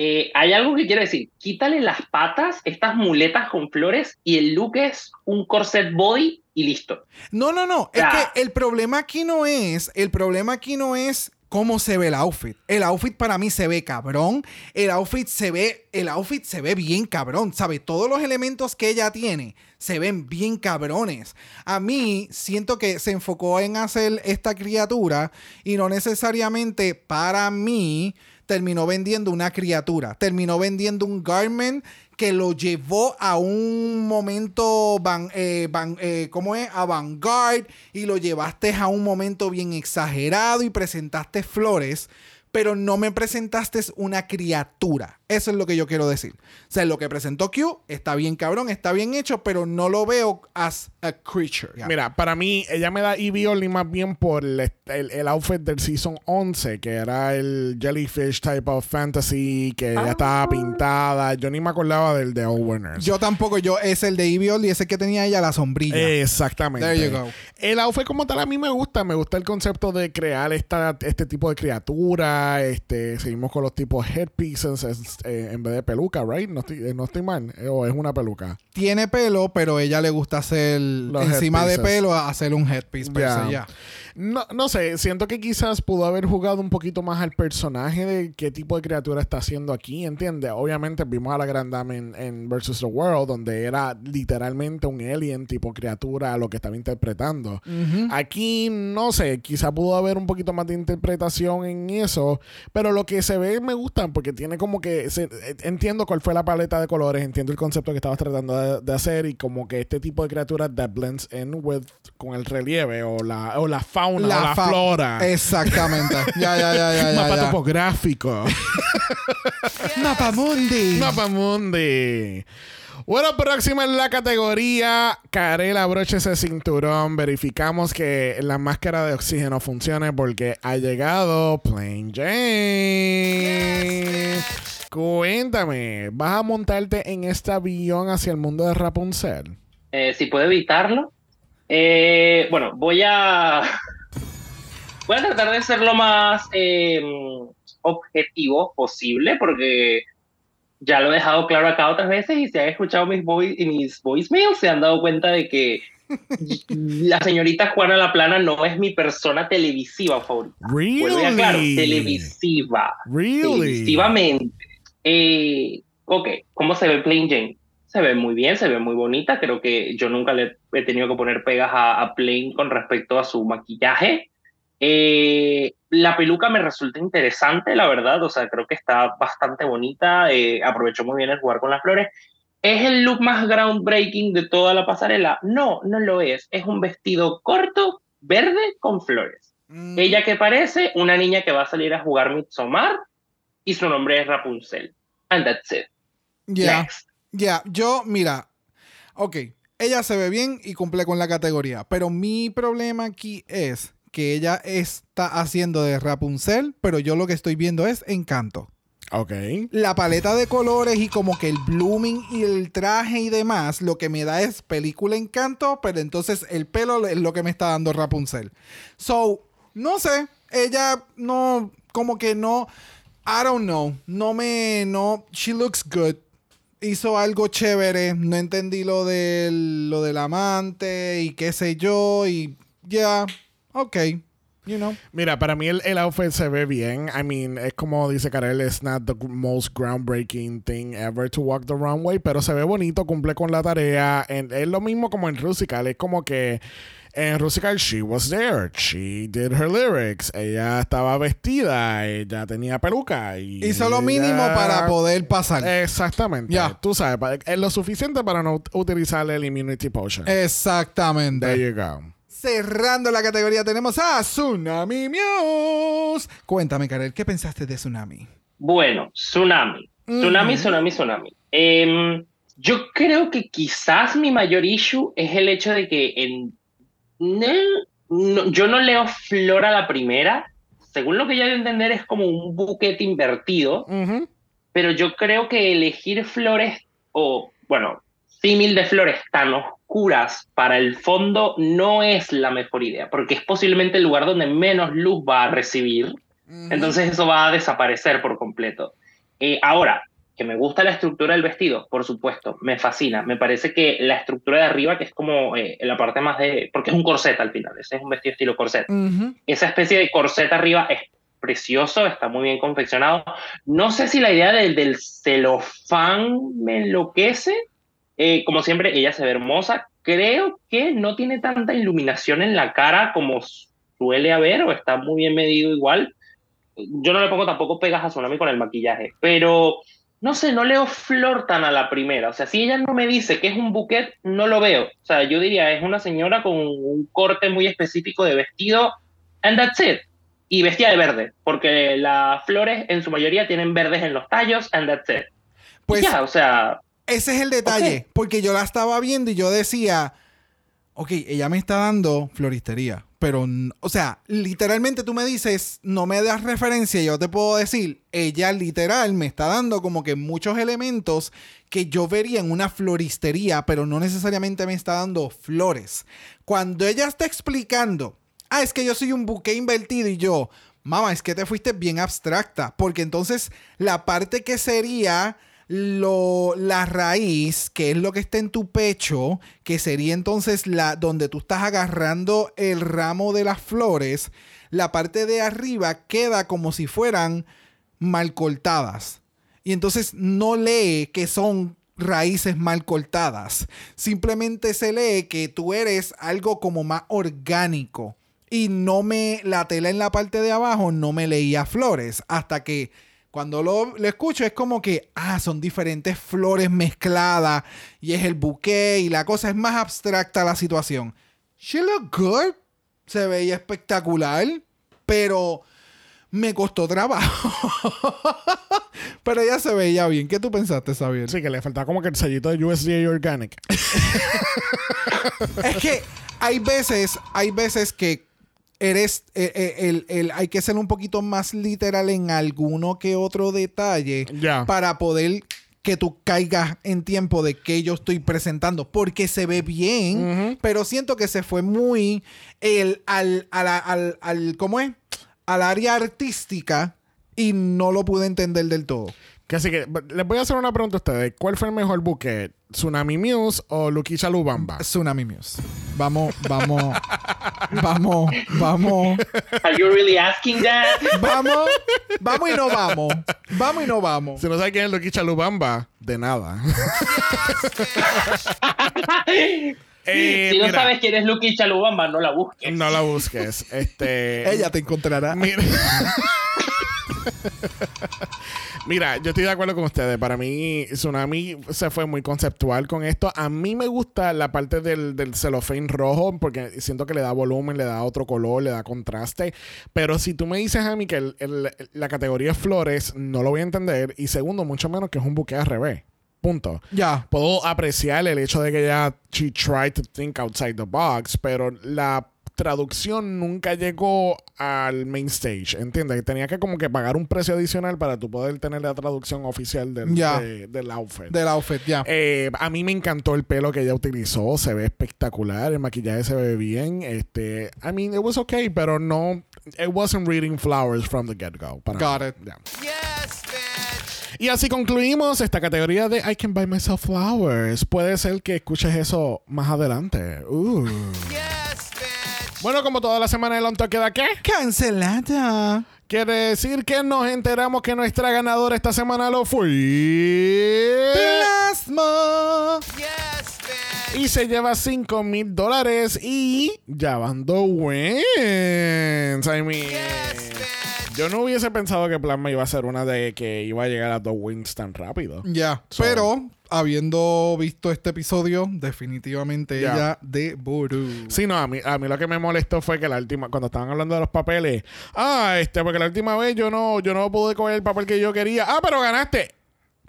Eh, hay algo que quiero decir. Quítale las patas, estas muletas con flores, y el look es un corset body y listo. No, no, no. Es que el problema aquí no es, el problema aquí no es cómo se ve el outfit. El outfit para mí se ve cabrón. El outfit se ve, el outfit se ve bien cabrón. ¿Sabes? Todos los elementos que ella tiene se ven bien cabrones. A mí siento que se enfocó en hacer esta criatura y no necesariamente para mí terminó vendiendo una criatura. Terminó vendiendo un garment que lo llevó a un momento, van, eh, van, eh, ¿cómo es? Avant-garde y lo llevaste a un momento bien exagerado y presentaste flores, pero no me presentaste una criatura. Eso es lo que yo quiero decir. O sea, lo que presentó Q está bien cabrón, está bien hecho, pero no lo veo as a creature. Mira, para mí, ella me da Eevee Only más bien por el, el, outfit del Season 11, que era el Jellyfish type of fantasy, que ya estaba Ah. pintada. Yo ni me acordaba del de All Winners. Yo tampoco, yo es el de Eevee Only, ese que tenía ella la sombrilla. Exactamente. There you go. El outfit como tal a mí me gusta. Me gusta el concepto de crear esta, este tipo de criatura. Este, seguimos con los tipos headpieces eh, en vez de peluca, right? No estoy, eh, no estoy mal. Eh, o es una peluca. Tiene pelo, pero ella le gusta hacer Los encima de headpieces. pelo hacer un headpiece per ya. No, no sé, siento que quizás pudo haber jugado un poquito más al personaje de qué tipo de criatura está haciendo aquí, ¿entiendes? Obviamente vimos a la gran dama en, en Versus the World, donde era literalmente un alien tipo criatura lo que estaba interpretando. Aquí, no sé, quizás pudo haber un poquito más de interpretación en eso, pero lo que se ve me gusta porque tiene como que, se- eh, entiendo cuál fue la paleta de colores, entiendo el concepto que estabas tratando de, de hacer y como que este tipo de criaturas that blends in with, con el relieve o la, o la fauna o la fa- flora. Exactamente. ya, ya, ya, ya. Mapa ya. topográfico. Mapamundi. Mapamundi. Bueno, próxima en la categoría Carela broche ese cinturón. Verificamos que la máscara de oxígeno funcione porque ha llegado Plain Jane. Cuéntame, ¿vas a montarte en este avión hacia el mundo de Rapunzel? Eh, si puedo evitarlo. Eh, bueno, voy a. Voy a tratar de ser lo más eh, objetivo posible, porque ya lo he dejado claro acá otras veces y si han escuchado mis, voice, mis voicemails se han dado cuenta de que la señorita Juana La Plana no es mi persona televisiva favorita. Vuelvo ya claro, Really? televisiva. Really? Televisivamente. Eh, ok, ¿cómo se ve Plain Jane? Se ve muy bien, se ve muy bonita. Creo que yo nunca le he tenido que poner pegas a, a Plain con respecto a su maquillaje. Eh, la peluca me resulta interesante, la verdad. O sea, creo que está bastante bonita. Eh, aprovechó muy bien el jugar con las flores. ¿Es el look más groundbreaking de toda la pasarela? No, no lo es. Es un vestido corto, verde, con flores. Mm, Ella que parece una niña que va a salir a jugar Midsommar y su nombre es Rapunzel. And that's it. Ya, Next. ya. Yo, mira. Ok. Ella se ve bien y cumple con la categoría. Pero mi problema aquí es que ella está haciendo de Rapunzel, pero yo lo que estoy viendo es encanto. Ok. La paleta de colores y como que el blooming y el traje y demás, lo que me da es película encanto, pero entonces el pelo es lo que me está dando Rapunzel. So, no sé, ella no, como que no, I don't know, no me, no, she looks good. Hizo algo chévere, no entendí lo del, lo del amante y qué sé yo, y ya, ok, you know. Mira, para mí el, el outfit se ve bien. I mean, es como dice Karel, it's not the most groundbreaking thing ever to walk the runway, pero se ve bonito, cumple con la tarea. En- es lo mismo como en Rusical, es como que en Rusical she was there, she did her lyrics, ella estaba vestida, ella tenía peluca y Hizo lo mínimo para poder pasar. Exactamente. Ya. Tú sabes, es lo suficiente para no utilizar el immunity potion. Exactamente. There you go. Cerrando la categoría tenemos a Tsunami Muse. Cuéntame, Karel, ¿qué pensaste de Tsunami? Bueno, Tsunami. Tsunami. Tsunami, Tsunami. Em, yo creo que quizás mi mayor issue es el hecho de que en, no- no- yo no leo flor a la primera. Según lo que yo de entender es como un buquete invertido. Pero yo creo que elegir flores o, bueno, símil de flores tan oscuras para el fondo no es la mejor idea, porque es posiblemente el lugar donde menos luz va a recibir, entonces eso va a desaparecer por completo. Eh, ahora, que me gusta la estructura del vestido, por supuesto, me fascina, me parece que la estructura de arriba, que es como eh, la parte más de, porque es un corset al final, ese es un vestido estilo corset, Ujú. esa especie de corset arriba es precioso, está muy bien confeccionado. No sé si la idea del, del celofán me enloquece. Eh, como siempre, ella se ve hermosa. Creo que no tiene tanta iluminación en la cara como suele haber, o está muy bien medido igual. Yo no le pongo tampoco pegas a Tsunami con el maquillaje, pero no sé, no leo flor tan a la primera. O sea, si ella no me dice que es un buquet, no lo veo. O sea, yo diría, es una señora con un corte muy específico de vestido, and that's it. Y vestida de verde, porque las flores en su mayoría tienen verdes en los tallos, and that's it. Pues- ya, o sea, Ese es el detalle, porque yo la estaba viendo y yo decía, ok, ella me está dando floristería, pero, o sea, literalmente tú me dices, no me das referencia, y yo te puedo decir, ella literal me está dando como que muchos elementos que yo vería en una floristería, pero no necesariamente me está dando flores. Cuando ella está explicando, ah, es que yo soy un buque invertido y yo, mamá, es que te fuiste bien abstracta, porque entonces la parte que sería lo, la raíz, que es lo que está en tu pecho, que sería entonces la donde tú estás agarrando el ramo de las flores, la parte de arriba queda como si fueran mal cortadas. Y entonces no lee que son raíces mal cortadas. Simplemente se lee que tú eres algo como más orgánico. Y no me, la tela en la parte de abajo no me leía flores. Hasta que cuando lo, lo escucho es como que, ah, son diferentes flores mezcladas. Y es el buque y la cosa es más abstracta la situación. She looked good. Se veía espectacular. Pero me costó trabajo. pero ella se veía bien. ¿Qué tú pensaste, Xavier? Sí, que le faltaba como que el sellito de USDA Organic. es que hay veces, hay veces que eres, eh, eh, el, el- hay que ser un poquito más literal en alguno que otro detalle para poder que tú caigas en tiempo de que yo estoy presentando, porque se ve bien, pero siento que se fue muy el, al, a la- al, al, ¿cómo es? Al área artística y no lo pude entender del todo. Así que les voy a hacer una pregunta a ustedes. ¿Cuál fue el mejor buque? ¿Tsunami Muse o Luquisha Lubamba? Tsunami Muse. Vamos, vamos, vamos, vamos. ¿Are you really asking that? Vamos, vamos y no vamos. Vamos y no vamos. Si no saben quién es Luquisha Lubamba, de nada. Eh, si no mira, sabes quién es Lucky Chalubamba, no la busques. No la busques. Este. Ella te encontrará. Mira. Mira, yo estoy de acuerdo con ustedes. Para mí, Tsunami se fue muy conceptual con esto. A mí me gusta la parte del, del celofán rojo porque siento que le da volumen, le da otro color, le da contraste. Pero si tú me dices a mí que el- el- la categoría flores, no lo voy a entender. Y segundo, mucho menos que es un buque al revés. Punto. Ya. Puedo apreciar el hecho de que ella she tried to think outside the box, pero la traducción nunca llegó al main stage, ¿entiendes? Tenía que como que pagar un precio adicional para tú poder tener la traducción oficial del, Ya. de- del outfit. Del outfit, ya. Eh, a mí me encantó el pelo que ella utilizó, se ve espectacular, el maquillaje se ve bien, este, I mean, it was okay, pero no, it wasn't reading flowers from the get-go. Got mí. it. Yeah. Yes, bitch. Y así concluimos esta categoría de I can buy myself flowers. Puede ser que escuches eso más adelante. Uh. Bueno, como toda la semana el on Talk queda qué? Cancelada. Quiere decir que nos enteramos que nuestra ganadora esta semana lo fue. Plasma. Yes. Y se lleva 5 mil dólares y llevando wins. I mean, Yes, yo no hubiese pensado que Plasma iba a ser una de que iba a llegar a dos wins tan rápido. Ya. So- Pero, habiendo visto este episodio, definitivamente Ya. ella de Buru. Sí, no, a mí, a mí lo que me molestó fue que la última, cuando estaban hablando de los papeles, ah, este, porque la última vez yo no, yo no pude coger el papel que yo quería. Ah, pero ganaste.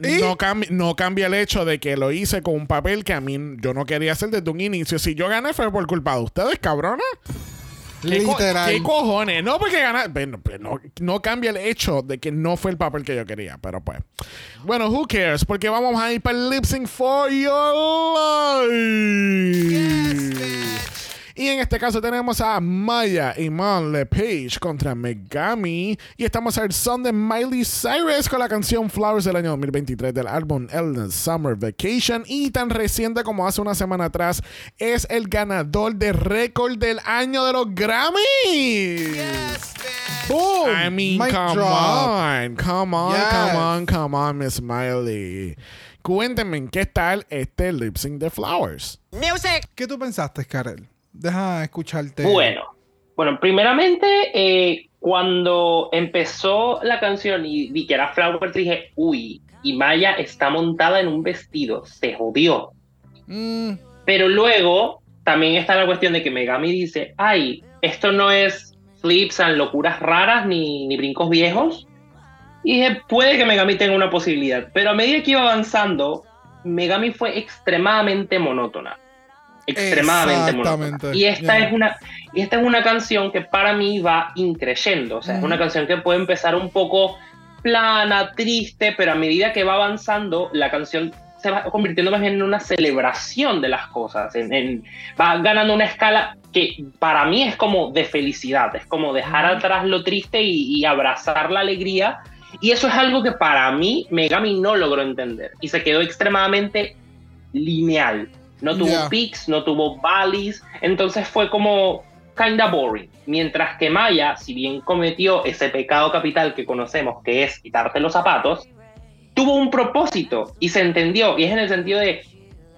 ¿Y? No, cambi- no cambia el hecho de que lo hice con un papel que a mí yo no quería hacer desde un inicio. Si yo gané fue por culpa de ustedes, cabrona. ¿Qué Literal. ¿Qué cojones? No porque ganar. Bueno, pues no, no cambia el hecho de que no fue el papel que yo quería, pero pues. Bueno, who cares? Porque vamos a ir para el lip sync for your life. Y en este caso tenemos a Maya Iman LePage contra Megami. Y estamos al son de Miley Cyrus con la canción Flowers del año 2023 del álbum Elden Summer Vacation. Y tan reciente como hace una semana atrás, es el ganador de récord del año de los Grammys. Yes. Boom. I mean, Mic come drop. on, come on, Yes. come on, come on, Miss Miley. Cuéntenme en qué tal este lip sync de Flowers. ¿Qué tú pensaste, Karel? Deja escucharte. Bueno, bueno, primeramente, eh, cuando empezó la canción y vi que era Flowers, dije, uy, y Maya está montada en un vestido, se jodió. Mm, Pero luego también está la cuestión de que Megami dice, ay, esto no es flips and locuras raras ni, ni brincos viejos. Y dije, puede que Megami tenga una posibilidad. Pero a medida que iba avanzando, Megami fue extremadamente monótona. Extremadamente monótona. Y esta, yeah. es una, y esta es una canción que para mí va increyendo. O sea, es Ujú. una canción que puede empezar un poco plana, triste, pero a medida que va avanzando, la canción se va convirtiendo más bien en una celebración de las cosas. en- en- va ganando una escala que para mí es como de felicidad, es como dejar atrás lo triste y, y abrazar la alegría. Y eso es algo que para mí Megami no logró entender y se quedó extremadamente lineal. No tuvo Ya. peaks, no tuvo valleys, entonces fue como kinda boring. Mientras que Maya, si bien cometió ese pecado capital que conocemos, que es quitarte los zapatos, tuvo un propósito y se entendió. Y es en el sentido de,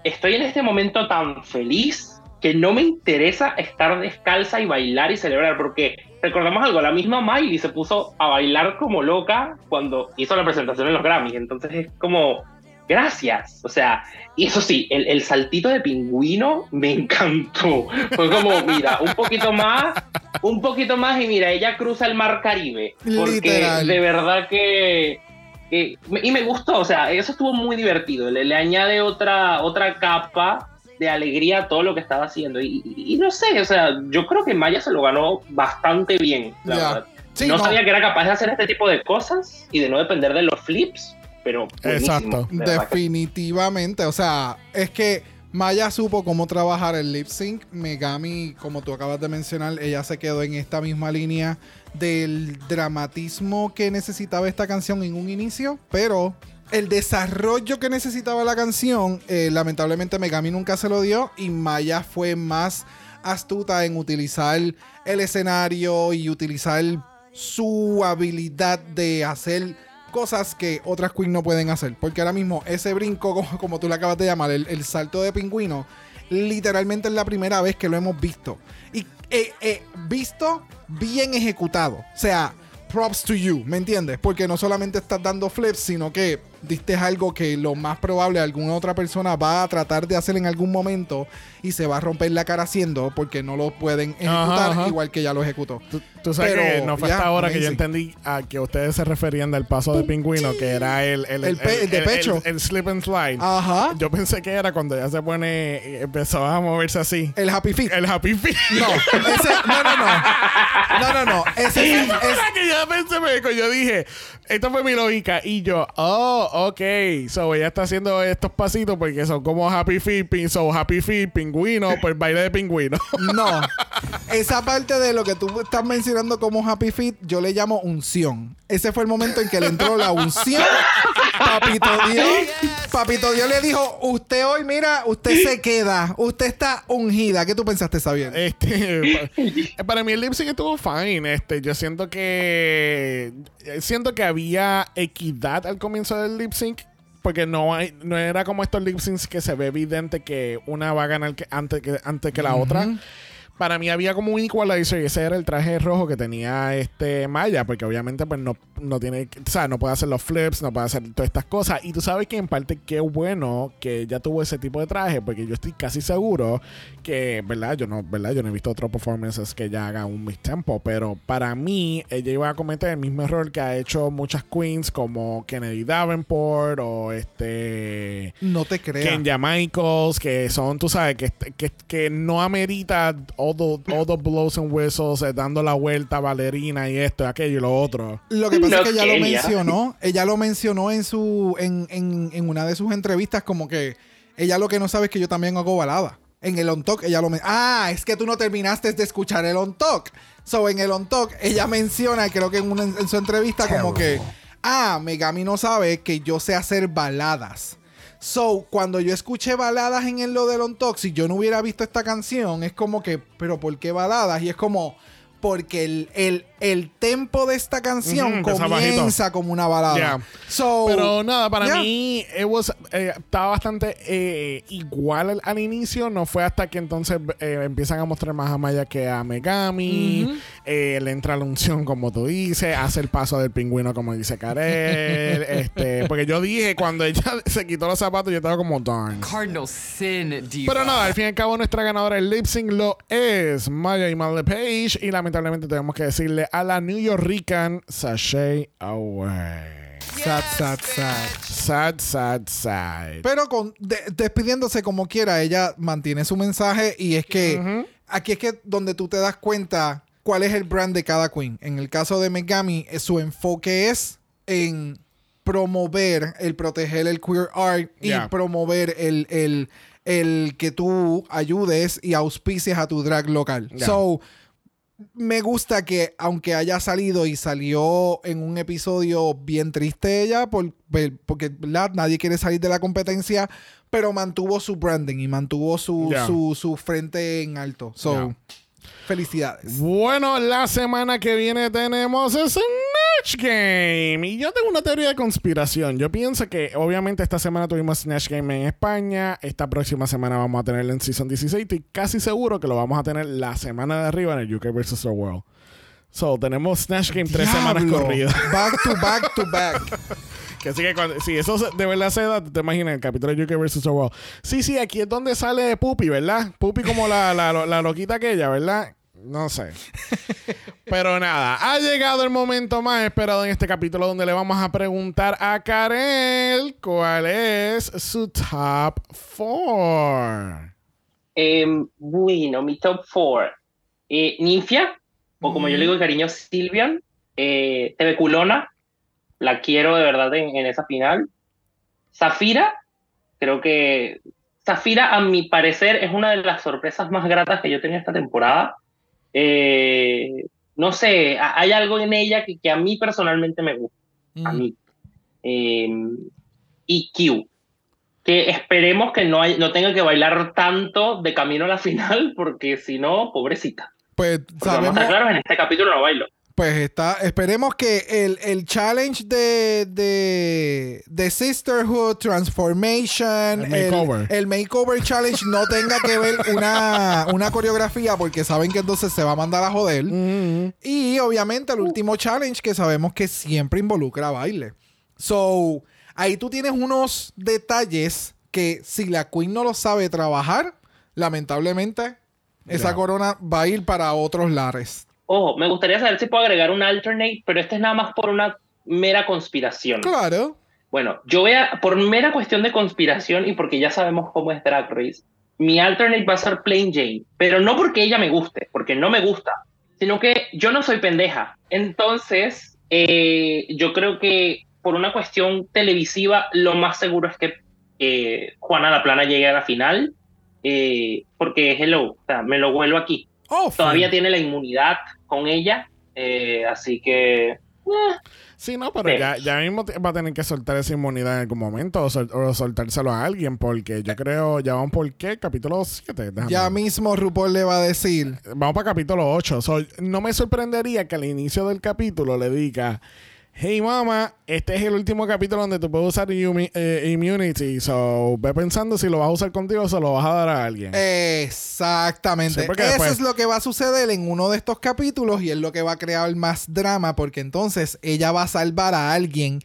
estoy en este momento tan feliz que no me interesa estar descalza y bailar y celebrar, porque recordemos algo, la misma Miley se puso a bailar como loca cuando hizo la presentación en los Grammys, entonces es como, gracias, o sea, y eso sí, el, el saltito de pingüino me encantó, fue como, mira, un poquito más, un poquito más y mira, ella cruza el mar Caribe, porque Literal. de verdad que que- y me gustó, o sea, eso estuvo muy divertido. Le, le añade otra, otra capa de alegría a todo lo que estaba haciendo. Y, y- y no sé, o sea, yo creo que Maya se lo ganó bastante bien, la verdad. Sí, no, no. sabía que era capaz de hacer este tipo de cosas y de no depender de los flips, pero Exacto. de verdad que- Definitivamente. O sea, es que Maya supo cómo trabajar el lip sync. Megami, como tú acabas de mencionar, ella se quedó en esta misma línea del dramatismo que necesitaba esta canción en un inicio, pero el desarrollo que necesitaba la canción, eh, lamentablemente Megami nunca se lo dio y Maya fue más astuta en utilizar el escenario y utilizar su habilidad de hacer cosas que otras queens no pueden hacer. Porque ahora mismo ese brinco, como, tú le acabas de llamar, el, el salto de pingüino, literalmente es la primera vez que lo hemos visto. Y eh, eh, visto bien ejecutado. O sea, props to you, ¿me entiendes? Porque no solamente estás dando flips, sino que diste algo que lo más probable alguna otra persona va a tratar de hacer en algún momento y se va a romper la cara haciendo porque no lo pueden ejecutar Ajá, ajá. igual que ya lo ejecutó. Tú, tú sabes Pero, que no fue hasta ahora que yo entendí a que ustedes se referían del paso de pingüino, que era el, el, El pe- el de pecho. El, slip and slide. Ajá. Yo pensé que era cuando ya se pone, empezó a moverse así. El happy feet. El happy feet. No, ese, no, no, no. No, no, no. Ese es, es- que yo pensé, yo dije, esta fue mi lógica. Y yo, oh, ok. So ella está haciendo estos pasitos porque son como happy feet, so happy feet, pingüino, pues baile de pingüino. no. Esa parte de lo que tú estás mencionando como happy feet, yo le llamo unción. Ese fue el momento en que le entró la unción. Papito Dios. Papito Dios le dijo, usted hoy, mira, usted se queda. Usted está ungida. ¿Qué tú pensaste, Xavier? Este, pa- para mí el lip sync estuvo fine. Este, yo siento que siento que había equidad al comienzo del lip sync. Porque no hay, no era como estos lip syncs que se ve evidente que una va a ganar que- antes, que, antes que la otra. Para mí había como un equalizer y ese era el traje rojo que tenía este Maya, porque obviamente pues no, no tiene, o sea, no puede hacer los flips, no puede hacer todas estas cosas. Y tú sabes que en parte qué bueno que ya tuvo ese tipo de traje, porque yo estoy casi seguro que, ¿verdad? Yo no, ¿verdad? Yo no he visto otros performances que ella haga un mistempo, pero para mí ella iba a cometer el mismo error que ha hecho muchas queens como Kennedy Davenport o este No te creas. Kenya Michaels, que son, tú sabes, que, que, que no amerita all the, all the blows and whistles, eh, dando la vuelta valerina y esto, aquello y lo otro. Lo que pasa No es que ella lo mencionó. Ella lo mencionó en su en, en, en una de sus entrevistas como que ella lo que no sabe es que yo también hago balada. En el on talk ella lo menciona. Ah, es que tú no terminaste de escuchar el on talk. So, en el on talk ella menciona, creo que en, una- en su entrevista, como que, ah, Megami no sabe que yo sé hacer baladas. So, cuando yo escuché baladas en el lo del on talk, si yo no hubiera visto esta canción, es como que, pero ¿por qué baladas? Y es como, porque el, el, el tempo de esta canción bajito. comienza como una balada. Yeah. So, Pero nada, para yeah. mí it was, eh, estaba bastante eh, igual al, al inicio. No fue hasta que entonces eh, empiezan a mostrar más a Maya que a Megami. Eh, le entra la unción, como tú dices. Hace el paso del pingüino, como dice Karel. este, porque yo dije, cuando ella se quitó los zapatos, yo estaba como darn. Cardinal sin diva. Pero nada, al fin y al cabo, nuestra ganadora del lip sync lo es Maya Imal Page. Y lamentablemente tenemos que decirle a la New Yorkican Sashay Away. Sad, sad, sad. Sad, sad, sad. Pero con, de- despidiéndose como quiera, ella mantiene su mensaje y es que aquí es que donde tú te das cuenta cuál es el brand de cada queen. En el caso de Megami, eh, su enfoque es en promover el proteger el queer art y Yeah. promover el, el, el que tú ayudes y auspicies a tu drag local. Yeah. So, me gusta que aunque haya salido y salió en un episodio bien triste ella, por, por- porque ¿verdad? nadie quiere salir de la competencia, pero mantuvo su branding y mantuvo su, Yeah. su, su frente en alto. So, Yeah. felicidades. Bueno, la semana que viene tenemos Snatch Game. Y yo tengo una teoría de conspiración. Yo pienso que, obviamente, esta semana tuvimos Snatch Game en España. Esta próxima semana vamos a tenerlo en Season 16. Estoy casi seguro que lo vamos a tener la semana de arriba en el UK vs. The World. So, tenemos Snatch Game tres semanas corridas. Back to back to back. Que así que cuando, si eso de verdad se da, te imaginas el capítulo de UK vs. The World. Sí, sí, aquí es donde sale Puppy, ¿verdad? Puppy como la, la, la loquita aquella, ¿verdad? No sé. Pero nada, ha llegado el momento más esperado en este capítulo donde le vamos a preguntar a Karel cuál es su top 4. Em, bueno, mi top 4. Ninfia, o como yo le digo de cariño, Silvian. Eh, TV Culona, la quiero de verdad en, en esa final. Zafira, creo que Zafira, a mi parecer, es una de las sorpresas más gratas que yo tenía esta temporada. Eh, no sé, ha- hay algo en ella que, que a mí personalmente me gusta. A Mm. mí. Eh, y Q. Que esperemos que no, hay- no tenga que bailar tanto de camino a la final, porque si no, pobrecita. Pues vamos a sabemos, estar claros, en este capítulo no bailo. Pues está, esperemos que el, el challenge de, de, de Sisterhood, Transformation, El makeover. el, el makeover challenge no tenga que ver una, una coreografía porque saben que entonces se va a mandar a joder. Y obviamente el último challenge que sabemos que siempre involucra baile. So, ahí tú tienes unos detalles que si la Queen no lo sabe trabajar, lamentablemente esa corona va a ir para otros lares. Ojo, me gustaría saber si puedo agregar un alternate, pero este es nada más por una mera conspiración. Claro. Bueno, yo voy a, por mera cuestión de conspiración y porque ya sabemos cómo es Drag Race, mi alternate va a ser Plain Jane, pero no porque ella me guste, porque no me gusta, sino que yo no soy pendeja. Entonces, eh, yo creo que por una cuestión televisiva, lo más seguro es que eh, Juana La Plana llegue a la final, eh, porque hello, o sea, me lo vuelvo aquí. Oh, Todavía tiene la inmunidad con ella, eh, así que... eh, Sí, no, pero Sí. ya, ya mismo va a tener que soltar esa inmunidad en algún momento o, sol- o soltárselo a alguien porque yo creo, ya vamos por qué, capítulo 7. Ya mismo RuPaul le va a decir. Vamos para capítulo 8. no me sorprendería que al inicio del capítulo le diga, hey mama, este es el último capítulo donde tú puedes usar eh, Immunity. So, ve pensando si lo vas a usar contigo o se lo vas a dar a alguien. Exactamente. Sí, Eso después- es lo que va a suceder en uno de estos capítulos y es lo que va a crear más drama porque entonces ella va a salvar a alguien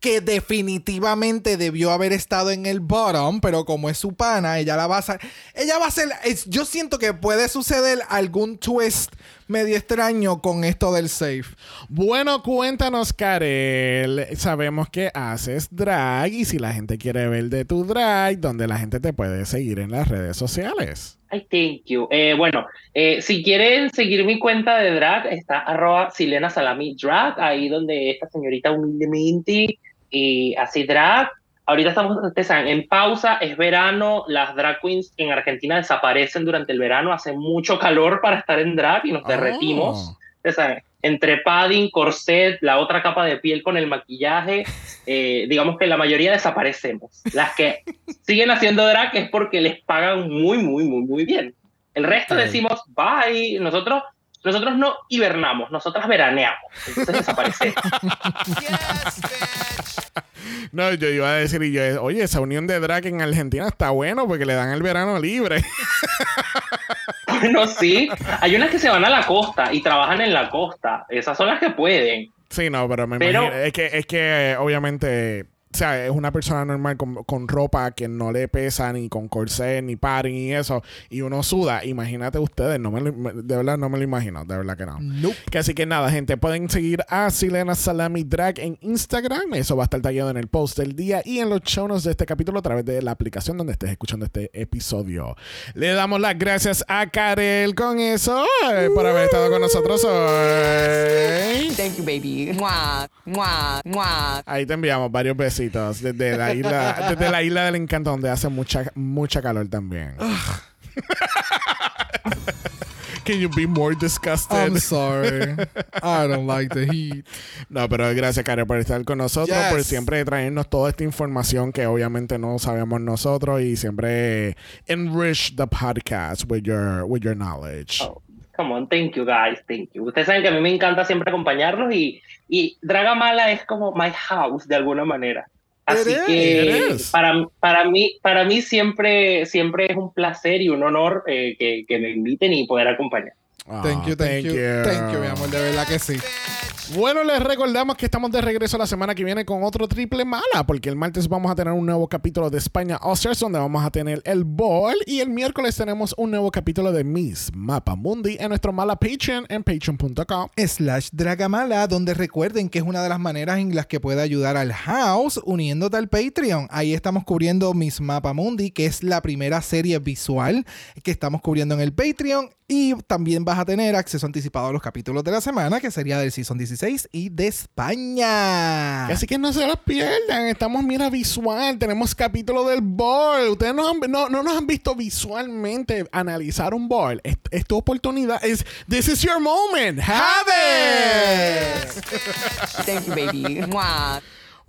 que definitivamente debió haber estado en el bottom, pero como es su pana, ella la va a ella va a ser es- yo siento que puede suceder algún twist medio extraño con esto del safe. Bueno, cuéntanos, Karel. Sabemos que haces drag y si la gente quiere ver de tu drag, ¿dónde la gente te puede seguir en las redes sociales? Ay, thank you. Eh, bueno, eh, si quieren seguir mi cuenta de drag, está arroba Silena Salami Drag, ahí donde esta señorita humildemente eh, hace drag. Ahorita estamos, ustedes saben, en pausa, es verano, las drag queens en Argentina desaparecen durante el verano, hace mucho calor para estar en drag y nos Oh. derretimos. Ustedes saben, entre padding, corset, la otra capa de piel con el maquillaje, eh, digamos que la mayoría desaparecemos. Las que siguen haciendo drag es porque les pagan muy, muy, muy, muy bien. El resto Ok. decimos bye. Nosotros, nosotros no hibernamos, nosotras veraneamos. Entonces desaparecemos. Yes, bitch. No, yo iba a decir, y yo, oye, esa unión de drag en Argentina está bueno porque le dan el verano libre. Bueno, sí. Hay unas que se van a la costa y trabajan en la costa. Esas son las que pueden. Sí, no, pero me Pero- imagino. Es que, es que obviamente. O sea, es una persona normal con, con ropa que no le pesa ni con corset, ni padding y eso. Y uno suda. Imagínate ustedes. No me lo- de verdad no me lo imagino. De verdad que no. Nope. Que así que nada, gente, pueden seguir a Silena Salami Drag en Instagram. Eso va a estar tallado en el post del día y en los show notes de este capítulo a través de la aplicación donde estés escuchando este episodio. Le damos las gracias a Karel con eso eh, por haber estado con nosotros hoy. Thank you, baby. Mwah, mwah, mwah. Ahí te enviamos varios besitos desde la isla, desde la isla del encanto donde hace mucha, mucha calor también. Can you be more disgusted? I'm sorry. I don't like the heat. No, pero gracias, Karen, por estar con nosotros, Yes. por siempre traernos toda esta información que obviamente no sabemos nosotros y siempre enrich the podcast with your, with your knowledge. Oh, thank you guys, thank you. Ustedes saben que a mí me encanta siempre acompañarlos y, y Dragamala es como my house de alguna manera. Así que para, para mí, para mí siempre, siempre es un placer y un honor eh, que, que me inviten y poder acompañar. Ah, Thank you, thank, you. Thank you, mi amor. De verdad que sí. Bueno, les recordamos que estamos de regreso la semana que viene con otro triple mala, porque el martes vamos a tener un nuevo capítulo de España All-Stars, donde vamos a tener el ball, y el miércoles tenemos un nuevo capítulo de Miss Mapa Mundi en nuestro mala Patreon en patreon.com. slash Dragamala, donde recuerden que es una de las maneras en las que puede ayudar al house uniéndote al Patreon. Ahí estamos cubriendo Miss Mapa Mundi, que es la primera serie visual que estamos cubriendo en el Patreon. Y también vas a tener acceso anticipado a los capítulos de la semana, que sería del Season 16 y de España. Así que no se los pierdan, estamos, mira, visual, tenemos capítulo del ball. Ustedes no, han- no, no nos han visto visualmente analizar un ball. Es, es tu oportunidad, es This is your moment, have it. Thank you, baby.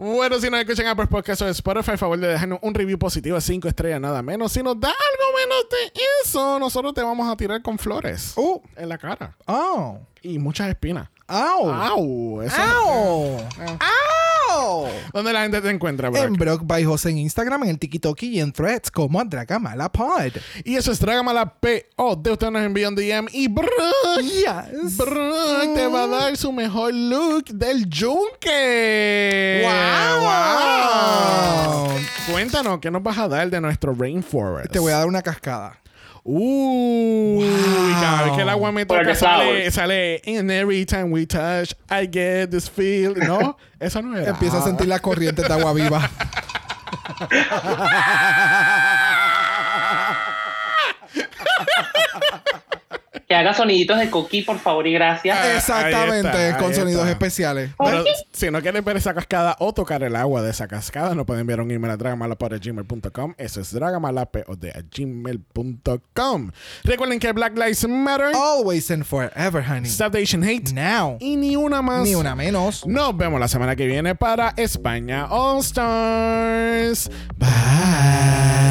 Bueno, si nos escuchan a Podcast o Spotify, favor de dejarnos un review positivo de 5 estrellas, nada menos. Si nos da algo menos de eso, nosotros te vamos a tirar con flores Oh, en la cara oh, y muchas espinas. au, ¡Au! Eso- au, au. ¿Dónde la gente te encuentra, bro? En Brock by Jose en Instagram, en el TikTok y en Threads como Dragamala Pod. Y eso es Dragamala P.O. De usted nos envía un DM y Brock, Yes. Brock te va a dar su mejor look del yunque. Wow. wow. Cuéntanos, ¿qué nos vas a dar de nuestro Rainforest? Te voy a dar una cascada. Uh, y cada vez que el agua me toca sale, sale And every time we touch I get this feel No, eso no era. Empieza a sentir la corriente de agua viva. Que haga soniditos de coquí, por favor y gracias. Ah, ahí Exactamente, está, con sonidos está. especiales. Pero si no quieres ver esa cascada o tocar el agua de esa cascada, nos pueden enviar un email a dragamalapod.gmail.com. Eso es dragamalapod.gmail.com. Recuerden que Black Lives Matter, Always and forever, honey. Stop the Asian Hate Now. y ni una más. Ni una menos. Nos vemos la semana que viene para España All Stars. Bye.